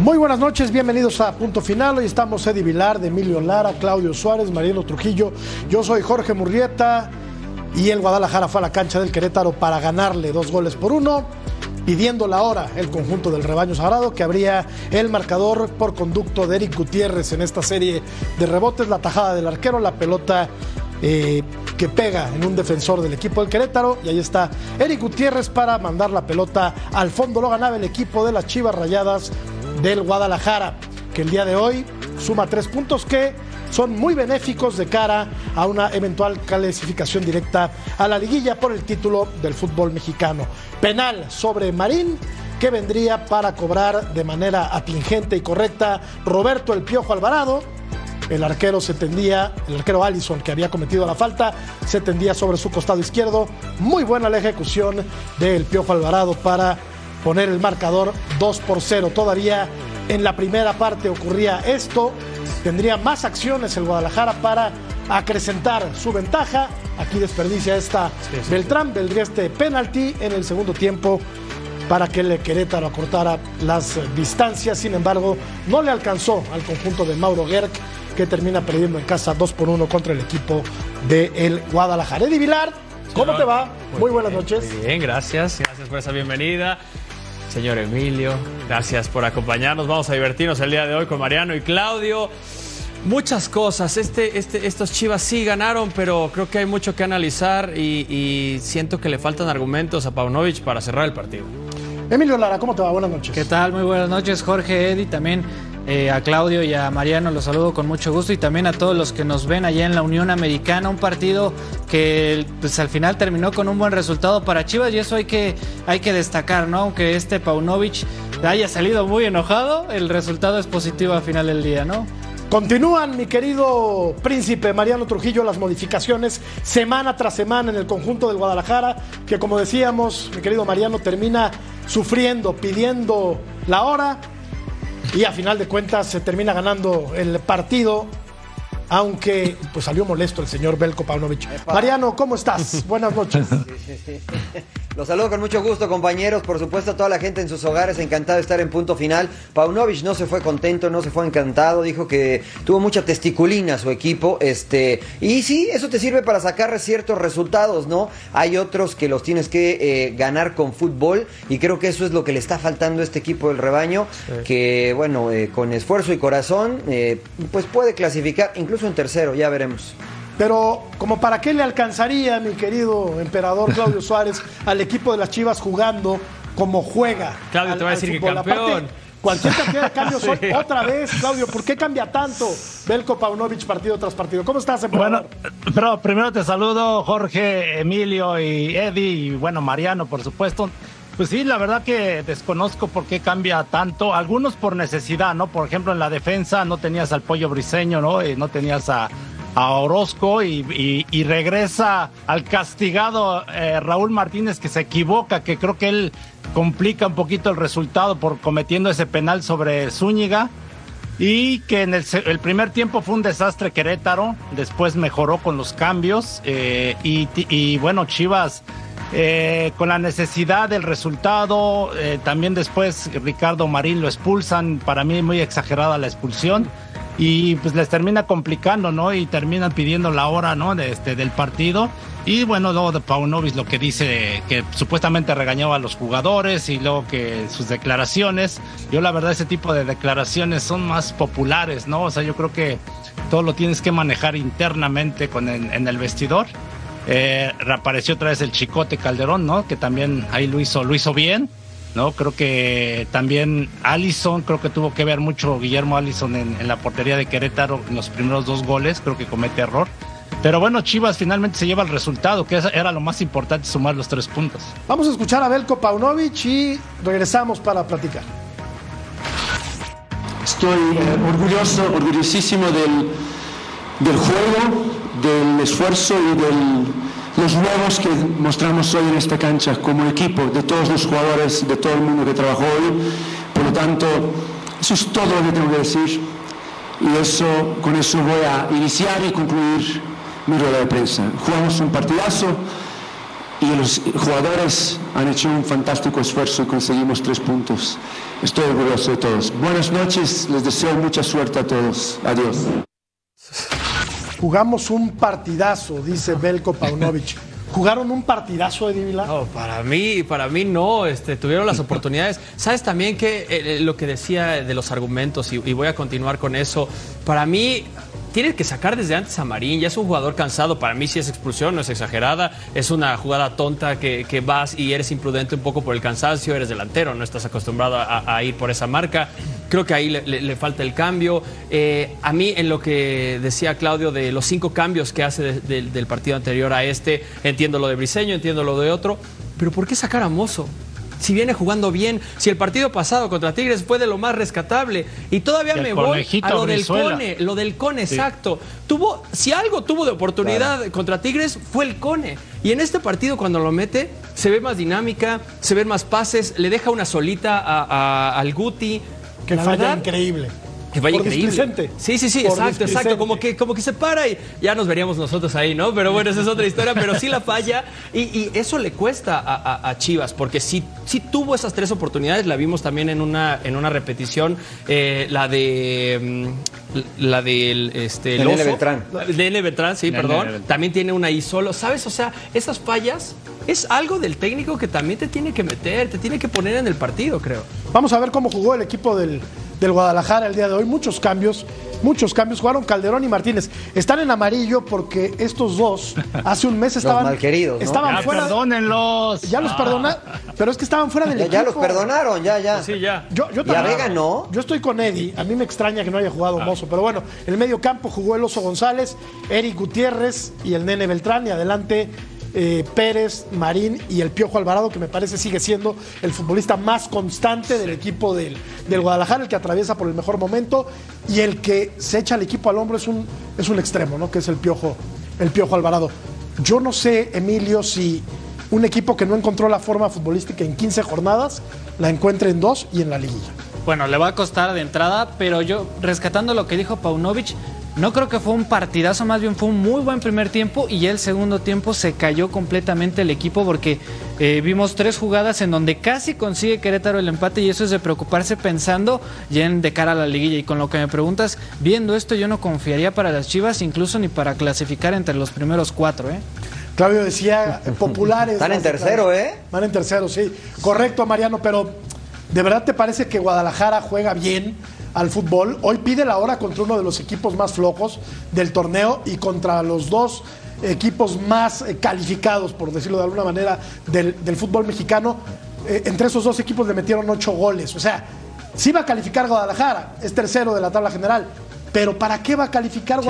Muy buenas noches, bienvenidos a Punto Final. Hoy estamos Eddie Vilar, de Emilio Lara, Claudio Suárez, Mariano Trujillo. Yo soy Jorge Murrieta y el Guadalajara fue a la cancha del Querétaro para ganarle dos goles por uno, pidiendo la hora el conjunto del rebaño sagrado que abría el marcador por conducto de Eric Gutiérrez en esta serie de rebotes, la tajada del arquero, la pelota eh, que pega en un defensor del equipo del Querétaro y ahí está Eric Gutiérrez para mandar la pelota al fondo, lo ganaba el equipo de las Chivas Rayadas del Guadalajara, que el día de hoy suma tres puntos que son muy benéficos de cara a una eventual clasificación directa a la liguilla por el título del fútbol mexicano. Penal sobre Marín que vendría para cobrar de manera atingente y correcta Roberto El Piojo Alvarado. El arquero se tendía, el arquero Allison que había cometido la falta, se tendía sobre su costado izquierdo. Muy buena la ejecución del Piojo Alvarado para poner el marcador 2 por 0. Todavía en la primera parte ocurría esto. Tendría más acciones el Guadalajara para acrecentar su ventaja. Aquí desperdicia esta Beltrán, vendría este penalti en el segundo tiempo para que el Querétaro acortara las distancias. Sin embargo, no le alcanzó al conjunto de Mauro Gerg, que termina perdiendo en casa 2 por 1 contra el equipo de el Guadalajara. Eddie Vilar, ¿cómo te va? Muy, buenas noches. Muy bien, gracias. Gracias por esa bienvenida. Señor Emilio, gracias por acompañarnos. Vamos a divertirnos el día de hoy con Mariano y Claudio. Muchas cosas. Este, este, estos Chivas sí ganaron, pero creo que hay mucho que analizar y, y siento que le faltan argumentos a Paunovic para cerrar el partido. Emilio Lara, ¿cómo te va? Buenas noches. ¿Qué tal? Muy buenas noches, Jorge, Eddie, también eh, a Claudio y a Mariano los saludo con mucho gusto y también a todos los que nos ven allá en la Unión Americana, un partido que pues al final terminó con un buen resultado para Chivas y eso hay que, hay que destacar, ¿no? Aunque este Paunovic haya salido muy enojado, el resultado es positivo al final del día, ¿no? Continúan, mi querido príncipe Mariano Trujillo, las modificaciones semana tras semana en el conjunto del Guadalajara, que como decíamos, mi querido Mariano, termina sufriendo, pidiendo la hora y a final de cuentas se termina ganando el partido, aunque pues salió molesto el señor Belko Paunovic. Mariano, ¿cómo estás? Buenas noches. Los saludo con mucho gusto, compañeros. Por supuesto, a toda la gente en sus hogares, encantado de estar en punto final. Paunovic no se fue contento, no se fue encantado. Dijo que tuvo mucha testiculina su equipo. Este, y sí, eso te sirve para sacar ciertos resultados, ¿no? Hay otros que los tienes que eh, ganar con fútbol. Y creo que eso es lo que le está faltando a este equipo del rebaño. Que, bueno, eh, con esfuerzo y corazón, eh, pues puede clasificar, incluso en tercero, ya veremos. Pero, como para qué le alcanzaría, mi querido emperador Claudio Suárez, al equipo de las Chivas jugando como juega? Claudio al- te va a decir que fútbol? Aparte, campeón. cualquier cantidad de cambios hoy, Sí. otra vez, Claudio, ¿por qué cambia tanto Belko Paunovic partido tras partido? ¿Cómo estás, emperador? Bueno, pero primero te saludo Jorge, Emilio y Eddie y bueno, Mariano, por supuesto. Pues sí, la verdad que desconozco por qué cambia tanto. Algunos por necesidad, ¿no? Por ejemplo, en la defensa no tenías al pollo briseño, ¿no? Y no tenías a, a Orozco y, regresa al castigado eh, Raúl Martínez que se equivoca, que creo que él complica un poquito el resultado por cometiendo ese penal sobre Zúñiga. Y que en el, primer tiempo fue un desastre Querétaro, después mejoró con los cambios eh, y, bueno, Chivas eh, con la necesidad del resultado, también después Ricardo Marín lo expulsan, para mí muy exagerada la expulsión y pues les termina complicando, ¿no? Y terminan pidiendo la hora, ¿no? De este, del partido. Y bueno, luego de Paunovic lo que dice que supuestamente regañaba a los jugadores y luego que sus declaraciones. Yo la verdad ese tipo de declaraciones son más populares, ¿no? O sea, yo creo que todo lo tienes que manejar internamente con en el vestidor. Eh, reapareció otra vez el Chicote Calderón, ¿no? Que también ahí lo hizo, lo hizo bien. ¿No? Creo que también Allison, creo que tuvo que ver mucho Guillermo Allison en, en la portería de Querétaro en los primeros dos goles, creo que comete error. Pero bueno, Chivas finalmente se lleva el resultado, que era lo más importante, sumar los tres puntos. Vamos a escuchar a Belko Paunovic y regresamos para platicar. Estoy eh, orgulloso, orgullosísimo del, del juego, del esfuerzo y de los huevos que mostramos hoy en esta cancha como equipo, de todos los jugadores, de todo el mundo que trabajó hoy. Por lo tanto, eso es todo lo que tengo que decir. Y eso, con eso voy a iniciar y concluir mi rueda de prensa. Jugamos un partidazo y los jugadores han hecho un fantástico esfuerzo y conseguimos tres puntos. Estoy orgulloso de todos. Buenas noches, les deseo mucha suerte a todos. Adiós. Jugamos un partidazo, dice Belko Paunovic. ¿Jugaron un partidazo de Vilar? No, para mí, para mí no, este, tuvieron las oportunidades. Sabes también que eh, lo que decía de los argumentos, y voy a continuar con eso, para mí tienes que sacar desde antes a Marín. Ya es un jugador cansado. Para mí, si es expulsión, no es exagerada. Es una jugada tonta que, vas y eres imprudente un poco por el cansancio. Eres delantero, no estás acostumbrado a, ir por esa marca. Creo que ahí le, falta el cambio. Eh, a mí, en lo que decía Claudio de los cinco cambios que hace de, de, del partido anterior a este, entiendo lo de Briseño, entiendo lo de otro. Pero ¿por qué sacar a Mozo? Si viene jugando bien, si el partido pasado contra Tigres fue de lo más rescatable. Y todavía me voy a lo del Cone, lo del Cone, sí. exacto. Tuvo, si algo tuvo de oportunidad claro. contra Tigres, fue el Cone. Y en este partido, cuando lo mete, se ve más dinámica, se ven más pases, le deja una solita a, a, al Guti. Que falla verdad, increíble. Que vaya por increíble. Sí, sí, sí, exacto, exacto. Como que, como que se para y ya nos veríamos nosotros ahí, ¿no? Pero bueno, esa es otra historia, pero sí la falla y, y eso le cuesta a, a, a, Chivas, porque sí, sí tuvo esas tres oportunidades, la vimos también en una, en una repetición, eh, la de... La del este, el Nene Beltrán. De Nene Beltrán, sí, Nene perdón. Beltrán. También tiene una ahí solo. ¿Sabes? O sea, esas fallas es algo del técnico que también te tiene que meter, te tiene que poner en el partido, creo. Vamos a ver cómo jugó el equipo del, del Guadalajara el día de hoy. Muchos cambios, muchos cambios. Jugaron Calderón y Martínez. Están en amarillo porque estos dos hace un mes estaban. los malqueridos, ¿no? Estaban ya, fuera. Perdónenlos. Ya los perdona, pero es que estaban fuera del ya, equipo. Ya los perdonaron, ya, ya. Sí, ya. Yo, yo ¿Y a Vega no? Yo estoy con Eddie. A mí me extraña que no haya jugado ah. Mozo, pero bueno, en el medio campo jugó el Oso González, Eric Gutiérrez y el Nene Beltrán. Y adelante eh, Pérez, Marín y el Piojo Alvarado, que me parece sigue siendo el futbolista más constante del equipo del, del, Guadalajara, el que atraviesa por el mejor momento y el que se echa al equipo al hombro es un, es un extremo, ¿no? Que es el Piojo, el Piojo Alvarado. Yo no sé, Emilio, si un equipo que no encontró la forma futbolística en 15 jornadas la encuentre en dos y en la liguilla. Bueno, le va a costar de entrada, pero yo, rescatando lo que dijo Paunovic, no creo que fue un partidazo, más bien fue un muy buen primer tiempo y ya el segundo tiempo se cayó completamente el equipo porque eh, vimos tres jugadas en donde casi consigue Querétaro el empate y eso es de preocuparse pensando ya en de cara a la liguilla. Y con lo que me preguntas, viendo esto yo no confiaría para las Chivas, incluso ni para clasificar entre los primeros cuatro, ¿eh? Claudio decía populares. Están en tercero, ¿eh? Van en tercero, sí. Correcto, Mariano, pero ¿de verdad te parece que Guadalajara juega bien? Al fútbol. Hoy pide la hora contra uno de los equipos más flojos del torneo y contra los dos equipos más eh, calificados, por decirlo de alguna manera, del, del fútbol mexicano. Eh, entre esos dos equipos le metieron ocho goles. O sea, sí va a calificar Guadalajara, es tercero de la tabla general. Pero ¿para qué va a calificar sí.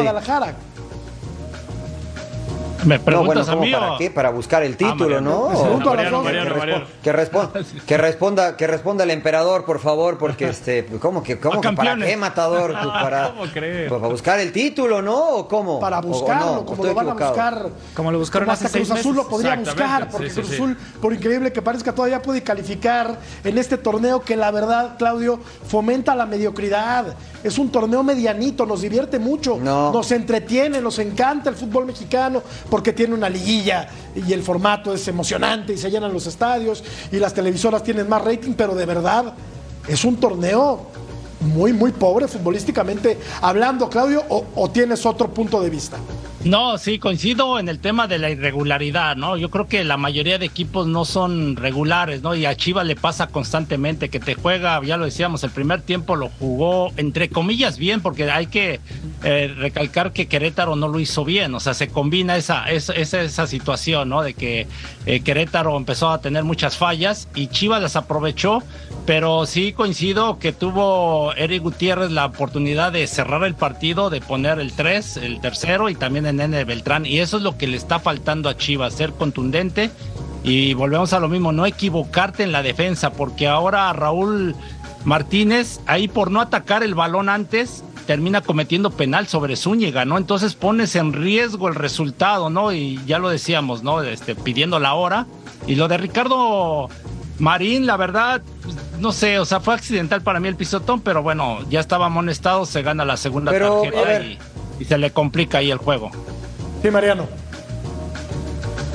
Guadalajara? Me preguntas no, bueno, a mí ¿Para o... qué? Para buscar el título, Ah, ¿no? Mariano, Mariano, Mariano, Mariano. Que, responda, que responda, que responda el emperador, por favor, porque este, ¿cómo que, cómo A que para qué matador? Pues para, ¿Cómo crees? pues para buscar el título, ¿no? ¿O cómo? Para ¿O- o buscarlo, no? como ¿O lo van a buscar. Como lo buscaron hasta hace Cruz seis Azul lo podría buscar, porque sí, sí, Cruz sí. Azul, por increíble que parezca, todavía puede calificar en este torneo que la verdad, Claudio, fomenta la mediocridad. Es un torneo medianito, nos divierte mucho, No. nos entretiene, nos encanta el fútbol mexicano porque tiene una liguilla y el formato es emocionante y se llenan los estadios y las televisoras tienen más rating, pero de verdad es un torneo muy, muy pobre futbolísticamente hablando, Claudio, o, o tienes otro punto de vista. No, sí, coincido en el tema de la irregularidad, ¿no? Yo creo que la mayoría de equipos no son regulares, ¿no? Y a Chivas le pasa constantemente que te juega, ya lo decíamos, el primer tiempo lo jugó entre comillas bien, porque hay que eh, recalcar que Querétaro no lo hizo bien, o sea, se combina esa, esa, esa, situación, ¿no? De que eh, Querétaro empezó a tener muchas fallas y Chivas las aprovechó, pero sí coincido que tuvo Eric Gutiérrez la oportunidad de cerrar el partido, de poner el 3, el tercero y también en Nene Beltrán. Y eso es lo que le está faltando a Chivas, ser contundente. Y volvemos a lo mismo, no equivocarte en la defensa, porque ahora Raúl Martínez, ahí por no atacar el balón antes, termina cometiendo penal sobre Zúñiga, ¿no? Entonces pones en riesgo el resultado, ¿no? Y ya lo decíamos, ¿no? Este, pidiendo la hora. Y lo de Ricardo Marín, la verdad, no sé, o sea, fue accidental para mí el pisotón, pero bueno, ya estaba amonestado, se gana la segunda Pero, tarjeta y se le complica ahí el juego. Sí, Mariano.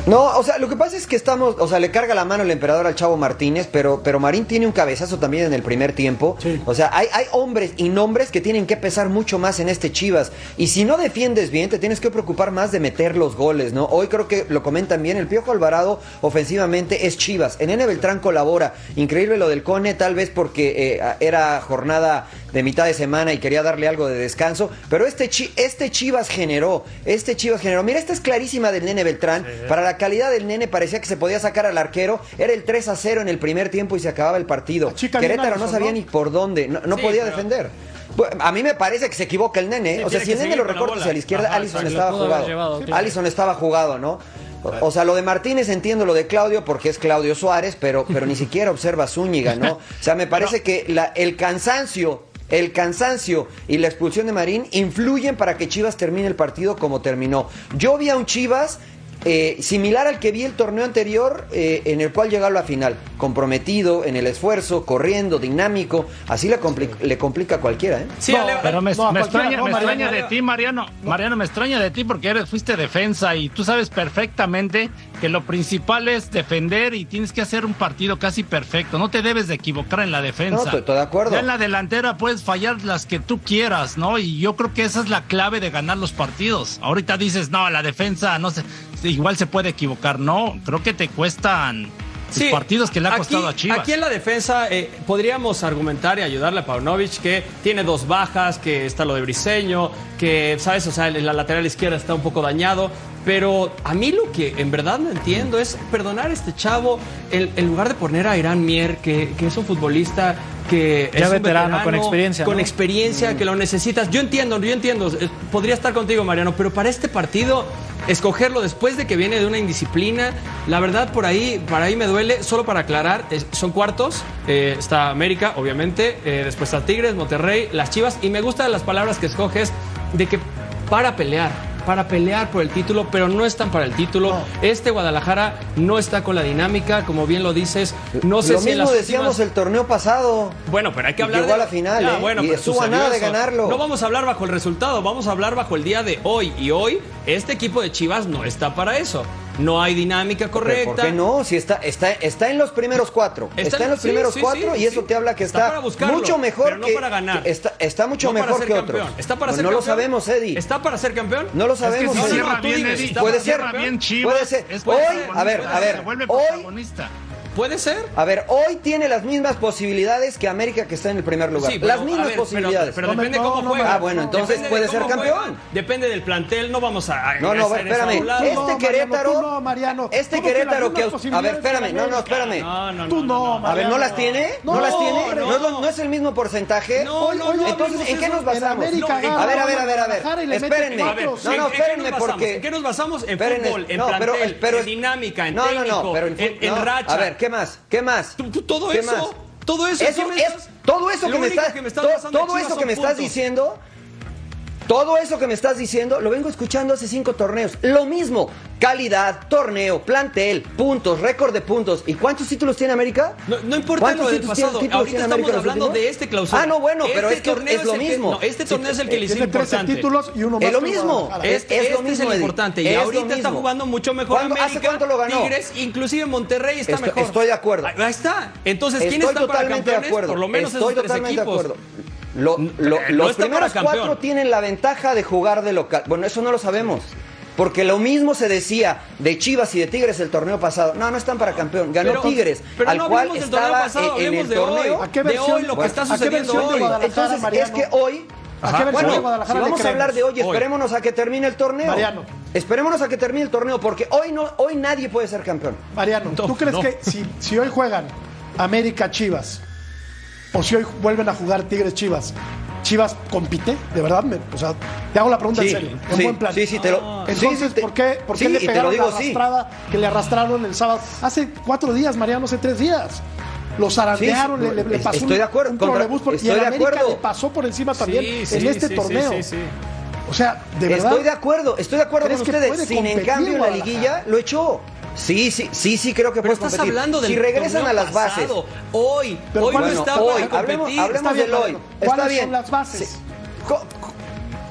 No, o sea, lo que pasa es que estamos, o sea, le carga la mano el emperador al Chavo Martínez, pero, pero Marín tiene un cabezazo también en el primer tiempo. Sí. O sea, hay, hay hombres y nombres que tienen que pesar mucho más en este Chivas. Y si no defiendes bien, te tienes que preocupar más de meter los goles, ¿no? Hoy creo que lo comentan bien, el Piojo Alvarado ofensivamente es Chivas. En N Beltrán colabora. Increíble lo del Cone, tal vez porque eh, era jornada de mitad de semana y quería darle algo de descanso. Pero este, Chi- este Chivas generó, este Chivas generó. Mira, esta es clarísima del nene Beltrán. Para la calidad del nene parecía que se podía sacar al arquero. Era el 3 a 0 en el primer tiempo y se acababa el partido. Bien Querétaro no sabía ni por dónde, no, no Sí, podía pero- defender. A mí me parece que se equivoca el nene. Sí, o sea, si el nene lo recorta hacia la izquierda, Ajá, Allison estaba jugado. llevado, claro. Allison estaba jugado, ¿no? O- O sea, lo de Martínez entiendo lo de Claudio porque es Claudio Suárez, pero, pero ni siquiera observa Zúñiga, ¿no? O sea, me parece que la- el cansancio, el cansancio y la expulsión de Marín influyen para que Chivas termine el partido como terminó. Yo vi a un Chivas eh, similar al que vi el torneo anterior, eh, en el cual llegó a la final, comprometido en el esfuerzo, corriendo, dinámico, así le, compli- le complica a cualquiera, ¿eh? Sí, No, Ale- Pero me, No, extraña, no, me Mariano. extraña de ti, Mariano. Mariano, me extraña de ti porque eres, fuiste defensa y tú sabes perfectamente que lo principal es defender y tienes que hacer un partido casi perfecto. No te debes de equivocar en la defensa. No, estoy- estoy de acuerdo. Ya en la delantera puedes fallar las que tú quieras, ¿no? Y yo creo que esa es la clave de ganar los partidos. Ahorita dices, no, la defensa, no sé, igual se puede equivocar. No, creo que te cuestan los Sí, partidos que le ha aquí- costado a Chivas. Aquí en la defensa eh, podríamos argumentar y ayudarle a Paunovic que tiene dos bajas, que está lo de Briseño, que, ¿sabes? O sea, la lateral izquierda está un poco dañado. Pero a mí lo que en verdad no entiendo es perdonar a este chavo el- en lugar de poner a Irán Mier, que, que es un futbolista que Ya es veterano, con experiencia, Con ¿no? experiencia, que lo necesitas. Yo entiendo, yo entiendo. Podría estar contigo, Mariano, pero para este partido, escogerlo después de que viene de una indisciplina, la verdad, por ahí, para ahí me duele. Solo para aclarar, es- son cuartos. eh, está América, obviamente. eh, después está Tigres, Monterrey, las Chivas. Y me gustan las palabras que escoges de que para pelear. Para pelear por el título, pero no están para el título. Este Guadalajara no está con la dinámica, como bien lo dices. No sé Lo si mismo las decíamos últimas- el torneo pasado. bueno, pero hay que hablar llegó de a la final, Ya, ¿eh? bueno, Y pero estuvo a nada de ganarlo. No vamos a hablar bajo el resultado, vamos a hablar bajo el día de hoy. Y hoy, este equipo de Chivas no está para eso. No hay dinámica correcta. ¿Por qué no? Si está, está, está en los primeros cuatro. Está, en los sí, primeros sí, cuatro sí, y eso te habla que Está está, para buscarlo, mucho mejor pero no que para ganar. que Está, está mucho No para mejor ser que campeón. otros. ¿Está para Pues ser no lo campeón? sabemos, Eddie. ¿Está para ser campeón? No lo Es que sabemos, si no, Eddie. no, bien, dime, Eddie. ¿está Puede para ser. Puede ser. es Hoy, a ver, a ver, se vuelve hoy- protagonista. ¿Puede ser? A ver, hoy tiene las mismas posibilidades que América que está en el primer lugar. Sí, pero, las a mismas ver, posibilidades. Pero, No depende no, cómo no, juega. Ah, bueno, entonces Depende puede ser campeón. juega. Depende del plantel, no vamos a. a No, no, espérame. Este Querétaro. tú no, Mariano. Este Querétaro que. A ver, espérame. No, no, espérame. No, no, Tú no. A ver. ¿no las tiene? ¿No, las tiene? no. ¿No, es el mismo porcentaje? No, no, no, Entonces, ¿en qué nos basamos? A ver, a ver, a ver, a ver. Espérenme. No, ¿en- no, espérenme porque. ¿En qué nos basamos? En fútbol, en plantel, pero- en dinámica, en no, técnico, no, no, pero en, racha. A ver, ¿qué más? ¿Qué más? Tú- tú- todo ¿Qué eso, más? todo eso, Eso ¿qué me es- estás- todo eso que me estás, que me estás todo Chivas eso que me estás puntos. diciendo, todo eso que me estás diciendo, lo vengo escuchando hace cinco torneos. Lo mismo, calidad, torneo, plantel, puntos, récord de puntos. ¿Y cuántos títulos tiene América? No, no importa ¿Cuántos lo del pasado. títulos Ahorita tiene estamos América hablando de este clausura. Ah, no, bueno, pero Este es que torneo es lo mismo. no, este Sí, torneo es el que le hizo Tiene 13 importante. títulos y uno más Es lo que mismo. Es- Este, es este lo mismo, es el importante. Y ahorita está jugando mucho mejor ¿Cuándo- América. ¿Hace cuánto lo ganó? Tigres, inclusive Monterrey está Estoy- mejor. estoy de acuerdo. Ahí está. Entonces, ¿quién Estoy está para totalmente de campeones? acuerdo. Por lo menos Estoy esos tres equipos. de acuerdo. Lo- lo- Eh, no los primeros cuatro tienen la ventaja de jugar de local. Bueno, eso no lo sabemos. Porque lo mismo se decía de Chivas y de Tigres el torneo pasado. No, no están para campeón. Ganó Pero- Tigres, pero al no cual estaba pasado, en, el de hoy. torneo. ¿A qué de versión- hoy, lo que está ¿a qué sucediendo de hoy. Entonces, Mariano? es que hoy. ¿A qué versión Bueno, de Guadalajara si vamos a hablar de hoy, Hoy. esperémonos a que termine el torneo. Mariano. Esperémonos a que termine el torneo, porque hoy no, hoy nadie puede ser campeón. Mariano, ¿tú No, crees no. que si, si hoy juegan América Chivas o si hoy vuelven a jugar Tigres Chivas. Chivas compite, de verdad, me- o sea, te hago la pregunta Sí, en serio, en sí, buen plan. sí, sí, te lo- Entonces, sí, ¿por qué, por qué le y pegaron digo, la arrastrada que le arrastraron el sábado? Hace cuatro días, Mariano, hace tres días. Los zarandearon, le, le- le es- pasó estoy un, de acuerdo, un contra- por- y estoy el de América acuerdo. le pasó por encima también en este torneo. sí, sí, sí. O sea, de verdad. Estoy de acuerdo, estoy de acuerdo ¿Crees con que ustedes. Sin en cambio la liguilla lo echó. Sí, sí, sí, sí, creo que Pero puede estás competir. hablando del Si regresan a las bases. pasado, hoy, Pero hoy ¿cuál no es- está hoy, para hablemos, competir. hablemos Está bien, del hoy. Está ¿Cuáles bien. son las bases? Sí.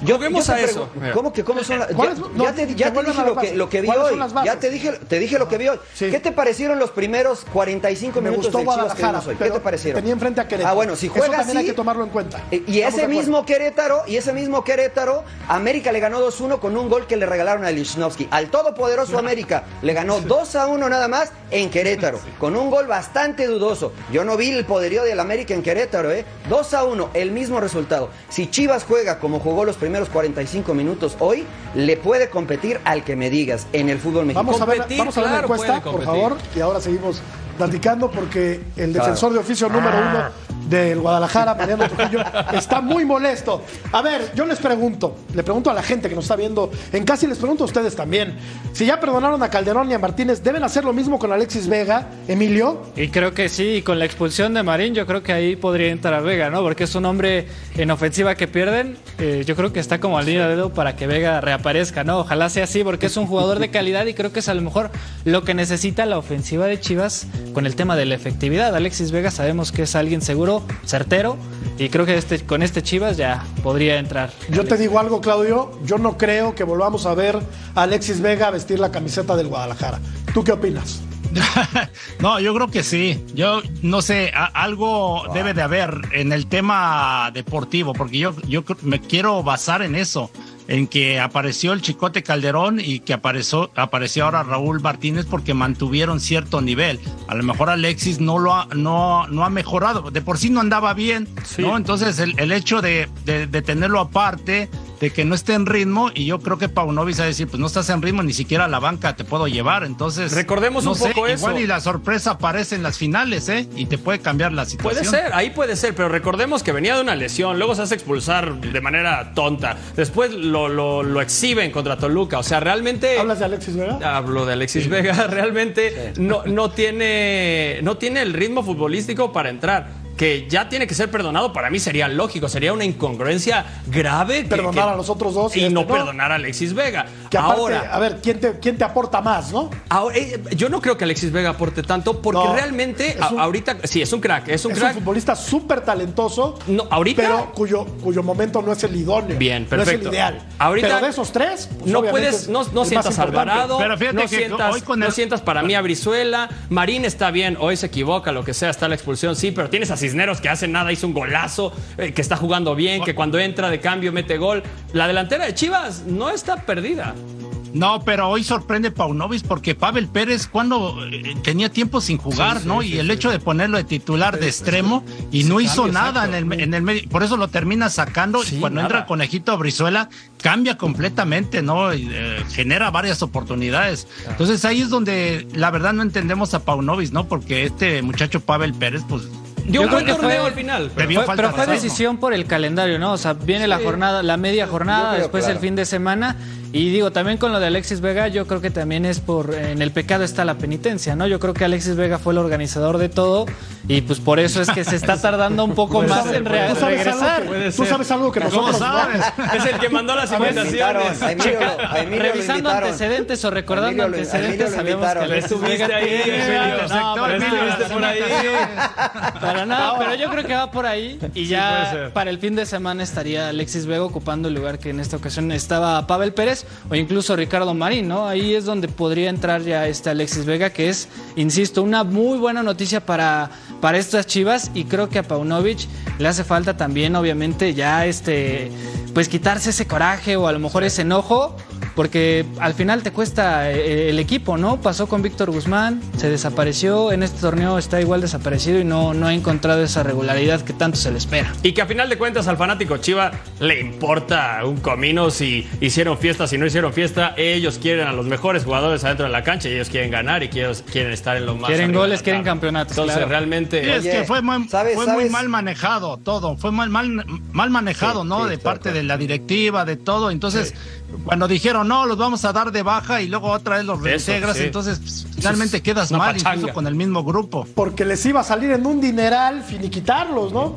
Yo, Juguemos yo te a eso. ¿Cómo que cómo son las ¿Cuáles- ya, no, ya te, ya dije lo que, bases. lo que vi ¿Cuáles hoy. Ya te dije, te dije lo que vi hoy. Sí. ¿Qué te parecieron los primeros 45 me minutos gustó de Chivas que vimos hoy? ¿Qué te parecieron? tenía enfrente a Querétaro. Ah, bueno, si Eso juega también hay así, que tomarlo en cuenta. Eh, Y ese mismo Querétaro, y ese mismo Querétaro, América le ganó 2-1 con un gol que le regalaron a Lichnowsky. Al todopoderoso América le ganó 2-1 nada más en Querétaro, con un gol bastante dudoso. Yo no vi el poderío del América en Querétaro, ¿eh? 2-1, el mismo resultado. Si Chivas juega como jugó los primeros 45 minutos hoy, le puede competir al que me digas en el fútbol mexicano. Vamos a ver, Competir, vamos a ver la claro, encuesta, puede por favor, y ahora seguimos platicando porque el defensor de oficio número uno del Guadalajara, Mariano Trujillo, está muy molesto. A ver, yo les pregunto, le pregunto a la gente que nos está viendo en casa y les pregunto a ustedes también, si ya perdonaron a Calderón y a Martínez, ¿deben hacer lo mismo con Alexis Vega, Emilio? Y creo que sí, y con la expulsión de Marín, yo creo que ahí podría entrar Vega, ¿no? Porque es un hombre en ofensiva que pierden. eh, yo creo que está como al línea de dedo para que Vega reaparezca, ¿no? Ojalá sea así, porque es un jugador de calidad y creo que es a lo mejor lo que necesita la ofensiva de Chivas con el tema de la efectividad. Alexis Vega sabemos que es alguien seguro, certero, y creo que este, con este Chivas ya podría entrar. Yo te digo algo, Claudio, yo no creo que volvamos a ver a Alexis Vega vestir la camiseta del Guadalajara. ¿Tú qué opinas? No, yo creo que sí. Yo no sé, a- algo debe de haber en el tema deportivo, porque yo, yo me quiero basar en eso, en que apareció el Chicote Calderón y que apareció, apareció ahora Raúl Martínez porque mantuvieron cierto nivel. A lo mejor Alexis no lo ha, no, no ha mejorado, de por sí no andaba bien, ¿no? Entonces el, el hecho de, de- de tenerlo aparte, de que no esté en ritmo, y yo creo que Paunovic va a decir, pues no estás en ritmo, ni siquiera a la banca te puedo llevar, entonces... Recordemos no un sé, poco eso. Igual y la sorpresa aparece en las finales, ¿eh? Y te puede cambiar la situación. Puede ser, ahí puede ser, pero recordemos que venía de una lesión, luego se hace expulsar de manera tonta, después lo, lo, lo exhiben contra Toluca, o sea, realmente... ¿Hablas de Alexis Vega? Hablo de Alexis Vega, realmente no, no, tiene, no tiene el ritmo futbolístico para entrar. Que ya tiene que ser perdonado, para mí sería lógico, sería una incongruencia grave. que- Perdonar que- a los otros dos y Y, este no, no. perdonar a Alexis Vega. Que aparte, Ahora, a ver, ¿quién te, ¿quién te aporta más, no? ahora, eh, yo no creo que Alexis Vega aporte tanto, porque No, realmente a- ahorita, sí, es un crack, es un es crack. un futbolista súper talentoso. No, ahorita- Pero cuyo, cuyo momento no es el idóneo. Bien, No es perfecto. el ideal. Ahorita- pero de esos tres, pues, no puedes, es no, no más sientas. Alvarado, Pero fíjate no, que sientas, hoy con no el- sientas para mí a Brizuela, Marín está bien, hoy se equivoca, lo que sea, está la expulsión, sí, pero tienes a Cisneros que hace nada, hizo un golazo, eh, que está jugando bien, que cuando entra de cambio mete gol. La delantera de Chivas no está perdida. No, pero hoy sorprende Paunovic porque Pavel Pérez cuando eh, tenía tiempo sin jugar, ¿no? y el hecho de ponerlo de titular de extremo y no hizo cambio, nada exacto. en el, en el medio, por eso lo termina sacando Sí, y cuando nada. entra el conejito Brizuela cambia completamente, ¿no? Y, eh, genera varias oportunidades. Entonces ahí es donde la verdad no entendemos a Paunovic, ¿no? Porque este muchacho Pavel Pérez, pues Dio un Yo creo buen que torneo fue- al final. Vio Fue- pero fue decisión por el calendario, ¿no? O sea, viene la jornada, la media jornada, después claro. el fin de semana. Y digo, también con lo de Alexis Vega, yo creo que también es por. En el pecado está la penitencia, ¿no? Yo creo que Alexis Vega fue el organizador de todo. Y pues por eso es que se está tardando un poco Puede más ser, en puede re- ¿Tú sabes, regresar. algo que, Puede tú sabes algo que ¿Cómo nosotros no? sabes? Es el que mandó las invitaciones. a Emilio, lo- a Emilio lo Revisando antecedentes o recordando Emilio antecedentes, sabemos que. Alexis Estuviste Vega ahí, Emilio. Por ahí. Para nada, pero yo creo que va por ahí y ya para el fin de semana estaría Alexis Vega ocupando el lugar que en esta ocasión estaba Pavel Pérez o incluso Ricardo Marín, ¿no? Ahí es donde podría entrar ya este Alexis Vega, que es, insisto, una muy buena noticia para, para estas chivas y creo que a Paunovic le hace falta también, obviamente, ya este, pues quitarse ese coraje o a lo mejor ese enojo porque al final te cuesta eh, el equipo, ¿no? Pasó con Víctor Guzmán, se desapareció, en este torneo está igual desaparecido y no, no ha encontrado esa regularidad que tanto se le espera. Y que a final de cuentas al fanático Chiva le importa un comino si hicieron fiesta, si no hicieron fiesta. Ellos quieren a los mejores jugadores adentro de la cancha y ellos quieren ganar y quieren, quieren estar en lo más. Quieren goles, quieren campeonatos, Entonces claro. realmente. Es Oye, que fue, muy, ¿sabes- fue muy sabes? mal manejado todo, fue mal, mal, mal manejado, Sí, ¿no? sí, de parte de la directiva, de todo. Entonces, cuando dijeron, no, los vamos a dar de baja y luego otra vez los reintegras, sí. entonces pues, finalmente quedas una mal pachanga. incluso con el mismo grupo. Porque les iba a salir en un dineral finiquitarlos, ¿no?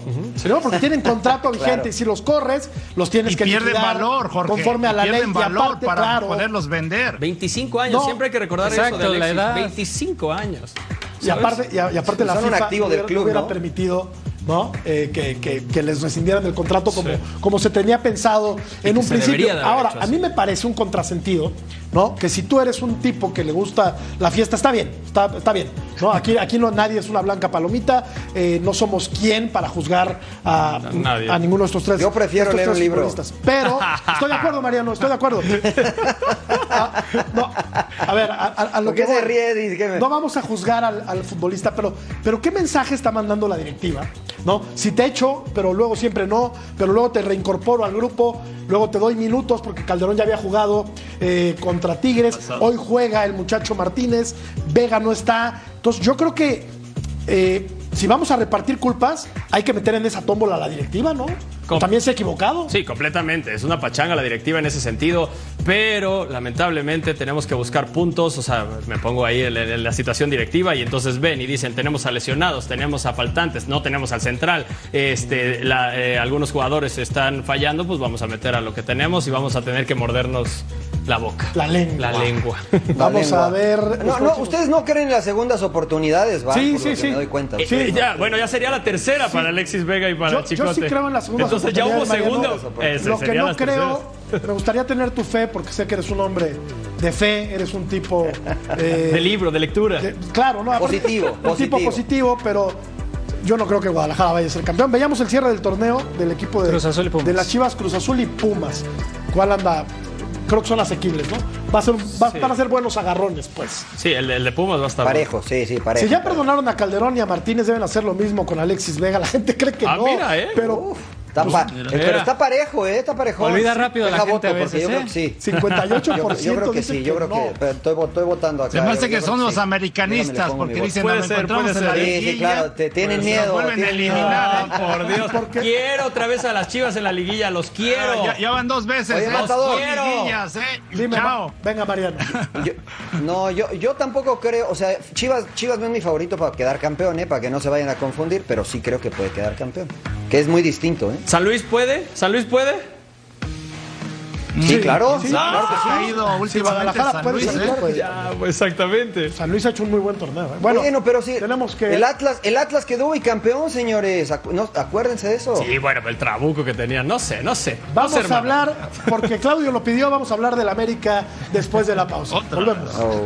¿No? Porque tienen contrato vigente Claro. y si los corres, los tienes Y que pierden liquidar valor, Jorge. conforme a la ley. Valor para claro, poderlos vender. 25 años, No, siempre hay que recordar exacto, eso de la edad. 25 años. Y aparte, y, aparte la un FIFA activo no del hubiera, club, hubiera ¿no? permitido ¿no? Eh, que, que- que les rescindieran el contrato como, como se tenía pensado en un principio. Ahora, hecho a mí me parece un contrasentido, ¿no? Que si tú eres un tipo que le gusta la fiesta, está bien, está, está bien. ¿no? Aquí, aquí no, nadie es una blanca palomita, eh, no somos quien para juzgar a, Nadie. a ninguno de estos tres. Yo prefiero leer un libro. Pero, estoy de acuerdo, Mariano, estoy de acuerdo. Ah, no, a ver, a, a- a lo ¿Por que No vamos a juzgar al, al futbolista, pero, pero ¿qué mensaje está mandando la directiva? ¿No? Si te echo, pero luego siempre no, pero luego te reincorporo al grupo, luego te doy minutos porque Calderón ya había jugado eh, contra Tigres, hoy juega el muchacho Martínez, Vega no está. Entonces yo creo que eh, si vamos a repartir culpas, hay que meter en esa tómbola a la directiva, ¿no? ¿Cómo? También se ha equivocado. Sí, completamente. Es una pachanga la directiva en ese sentido, pero lamentablemente tenemos que buscar puntos. O sea, me pongo ahí en, en la situación directiva y entonces ven y dicen: tenemos a lesionados, tenemos a faltantes, no tenemos al central. Este, la- eh, algunos jugadores están fallando, pues vamos a meter a lo que tenemos y vamos a tener que mordernos la boca. La lengua. La lengua. La Vamos lengua. a ver. No, no, ustedes no creen en las segundas oportunidades, ¿va? Sí, Por sí, sí. Me doy cuenta. Eh, eh, ya, bueno, ya sería la tercera para Alexis Vega y para Yo- el yo Chicote. sí creo en las segundas Entonces ya hubo segundo. Ese Lo que no creo, terceras. me gustaría tener tu fe porque sé que eres un hombre de fe, eres un tipo eh, De libro, de lectura. de- claro, no, Positivo, un tipo positivo. pero yo no creo que Guadalajara vaya a ser campeón. Veíamos el cierre del torneo del equipo de, Cruz Azul y Pumas. de las Chivas Cruz Azul y Pumas. ¿Cuál anda? Creo que son asequibles, ¿no? Va a ser, va- Van a ser buenos agarrones, pues. Sí, el, el de Pumas va a estar. Parejo, sí, sí, parejo. Si ya perdonaron a Calderón y a Martínez, deben hacer lo mismo con Alexis Vega. La gente cree que Ah, no. mira, ¿eh? Pero Está pa- eh, pero está parejo, ¿eh? Está parejo. Olvida rápido la Deja gente voto, a porque veces, yo ¿eh? creo que sí. 58% Yo, yo creo que sí, yo creo no. que. estoy, vo- estoy votando acá. Se me hace yo que son los sí. americanistas Déjame porque dicen, Puede ser, puede la ser. Sí, sí, claro, te tienen pues, miedo, Nos vuelven a eliminar. ¿eh? Ah, por Dios. Porque- Quiero otra vez a las chivas en la liguilla, los quiero. Ya, ya van dos veces. Oye, ¿eh? Matador. Liguillas, ¿eh? Dime, Chao. venga, Mariano. Yo- no, yo, yo tampoco creo, o sea, Chivas, Chivas no es mi favorito para quedar campeón, ¿eh? para que no se vayan a confundir, pero sí creo que puede quedar campeón, que es muy distinto, ¿eh? ¿San Luis puede? ¿San Luis puede? Sí, claro, sí, claro que Ha sí. últimamente Guadalajara San puede Luis, ¿eh? Ya, pues, exactamente. San Luis ha hecho un muy buen torneo. ¿eh? Bueno, Bueno, pero sí, tenemos que. el Atlas, el Atlas quedó y campeón, señores, Acu- no, acuérdense de eso. Sí, bueno, el trabuco que tenían, no sé, no sé. No Vamos sé, a hablar, porque Claudio lo pidió, vamos a hablar del América después de la pausa. Otra Volvemos. Oh.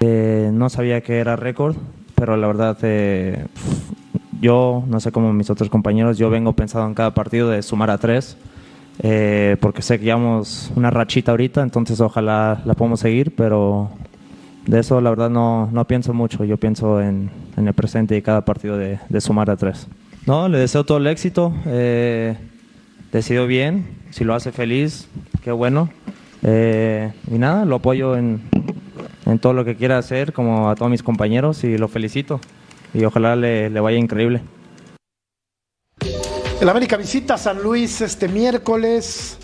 Eh, no sabía que era récord, pero la verdad, eh, yo, no sé cómo mis otros compañeros, yo vengo pensado en cada partido de sumar a tres, eh, porque sé que llevamos una rachita ahorita, entonces ojalá la podamos seguir, pero de eso la verdad no, no pienso mucho, yo pienso en, el presente y cada partido de, sumar a tres. No, le deseo todo el éxito, eh, decidió bien, si lo hace feliz, qué bueno. Y nada, lo apoyo en, en todo lo que quiera hacer, como a todos mis compañeros, y lo felicito. Y ojalá le, le vaya increíble. El América visita a San Luis este miércoles.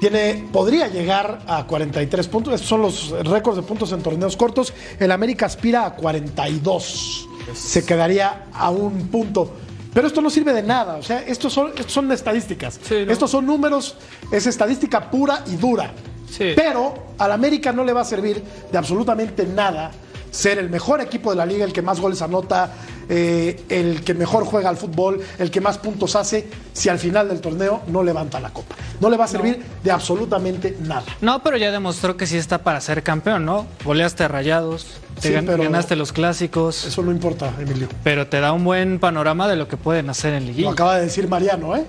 Tiene, podría llegar a 43 puntos. Estos son los récords de puntos en torneos cortos. El América aspira a 42. se quedaría a un punto. Pero esto no sirve de nada, o sea, estos son, estos son estadísticas. Sí, ¿no? Estos son números, es estadística pura y dura. Sí. Pero al América no le va a servir de absolutamente nada ser el mejor equipo de la liga, el que más goles anota, eh, el que mejor juega al fútbol, el que más puntos hace, si al final del torneo no levanta la copa. No le va a servir de absolutamente nada. No, pero ya demostró que sí está para ser campeón, ¿no? Goleaste a rayados, te Sí, gan- pero- ganaste los clásicos, Eso no importa, Emilio. pero te da un buen panorama de lo que pueden hacer en Lo liguilla. acaba de decir Mariano, ¿eh?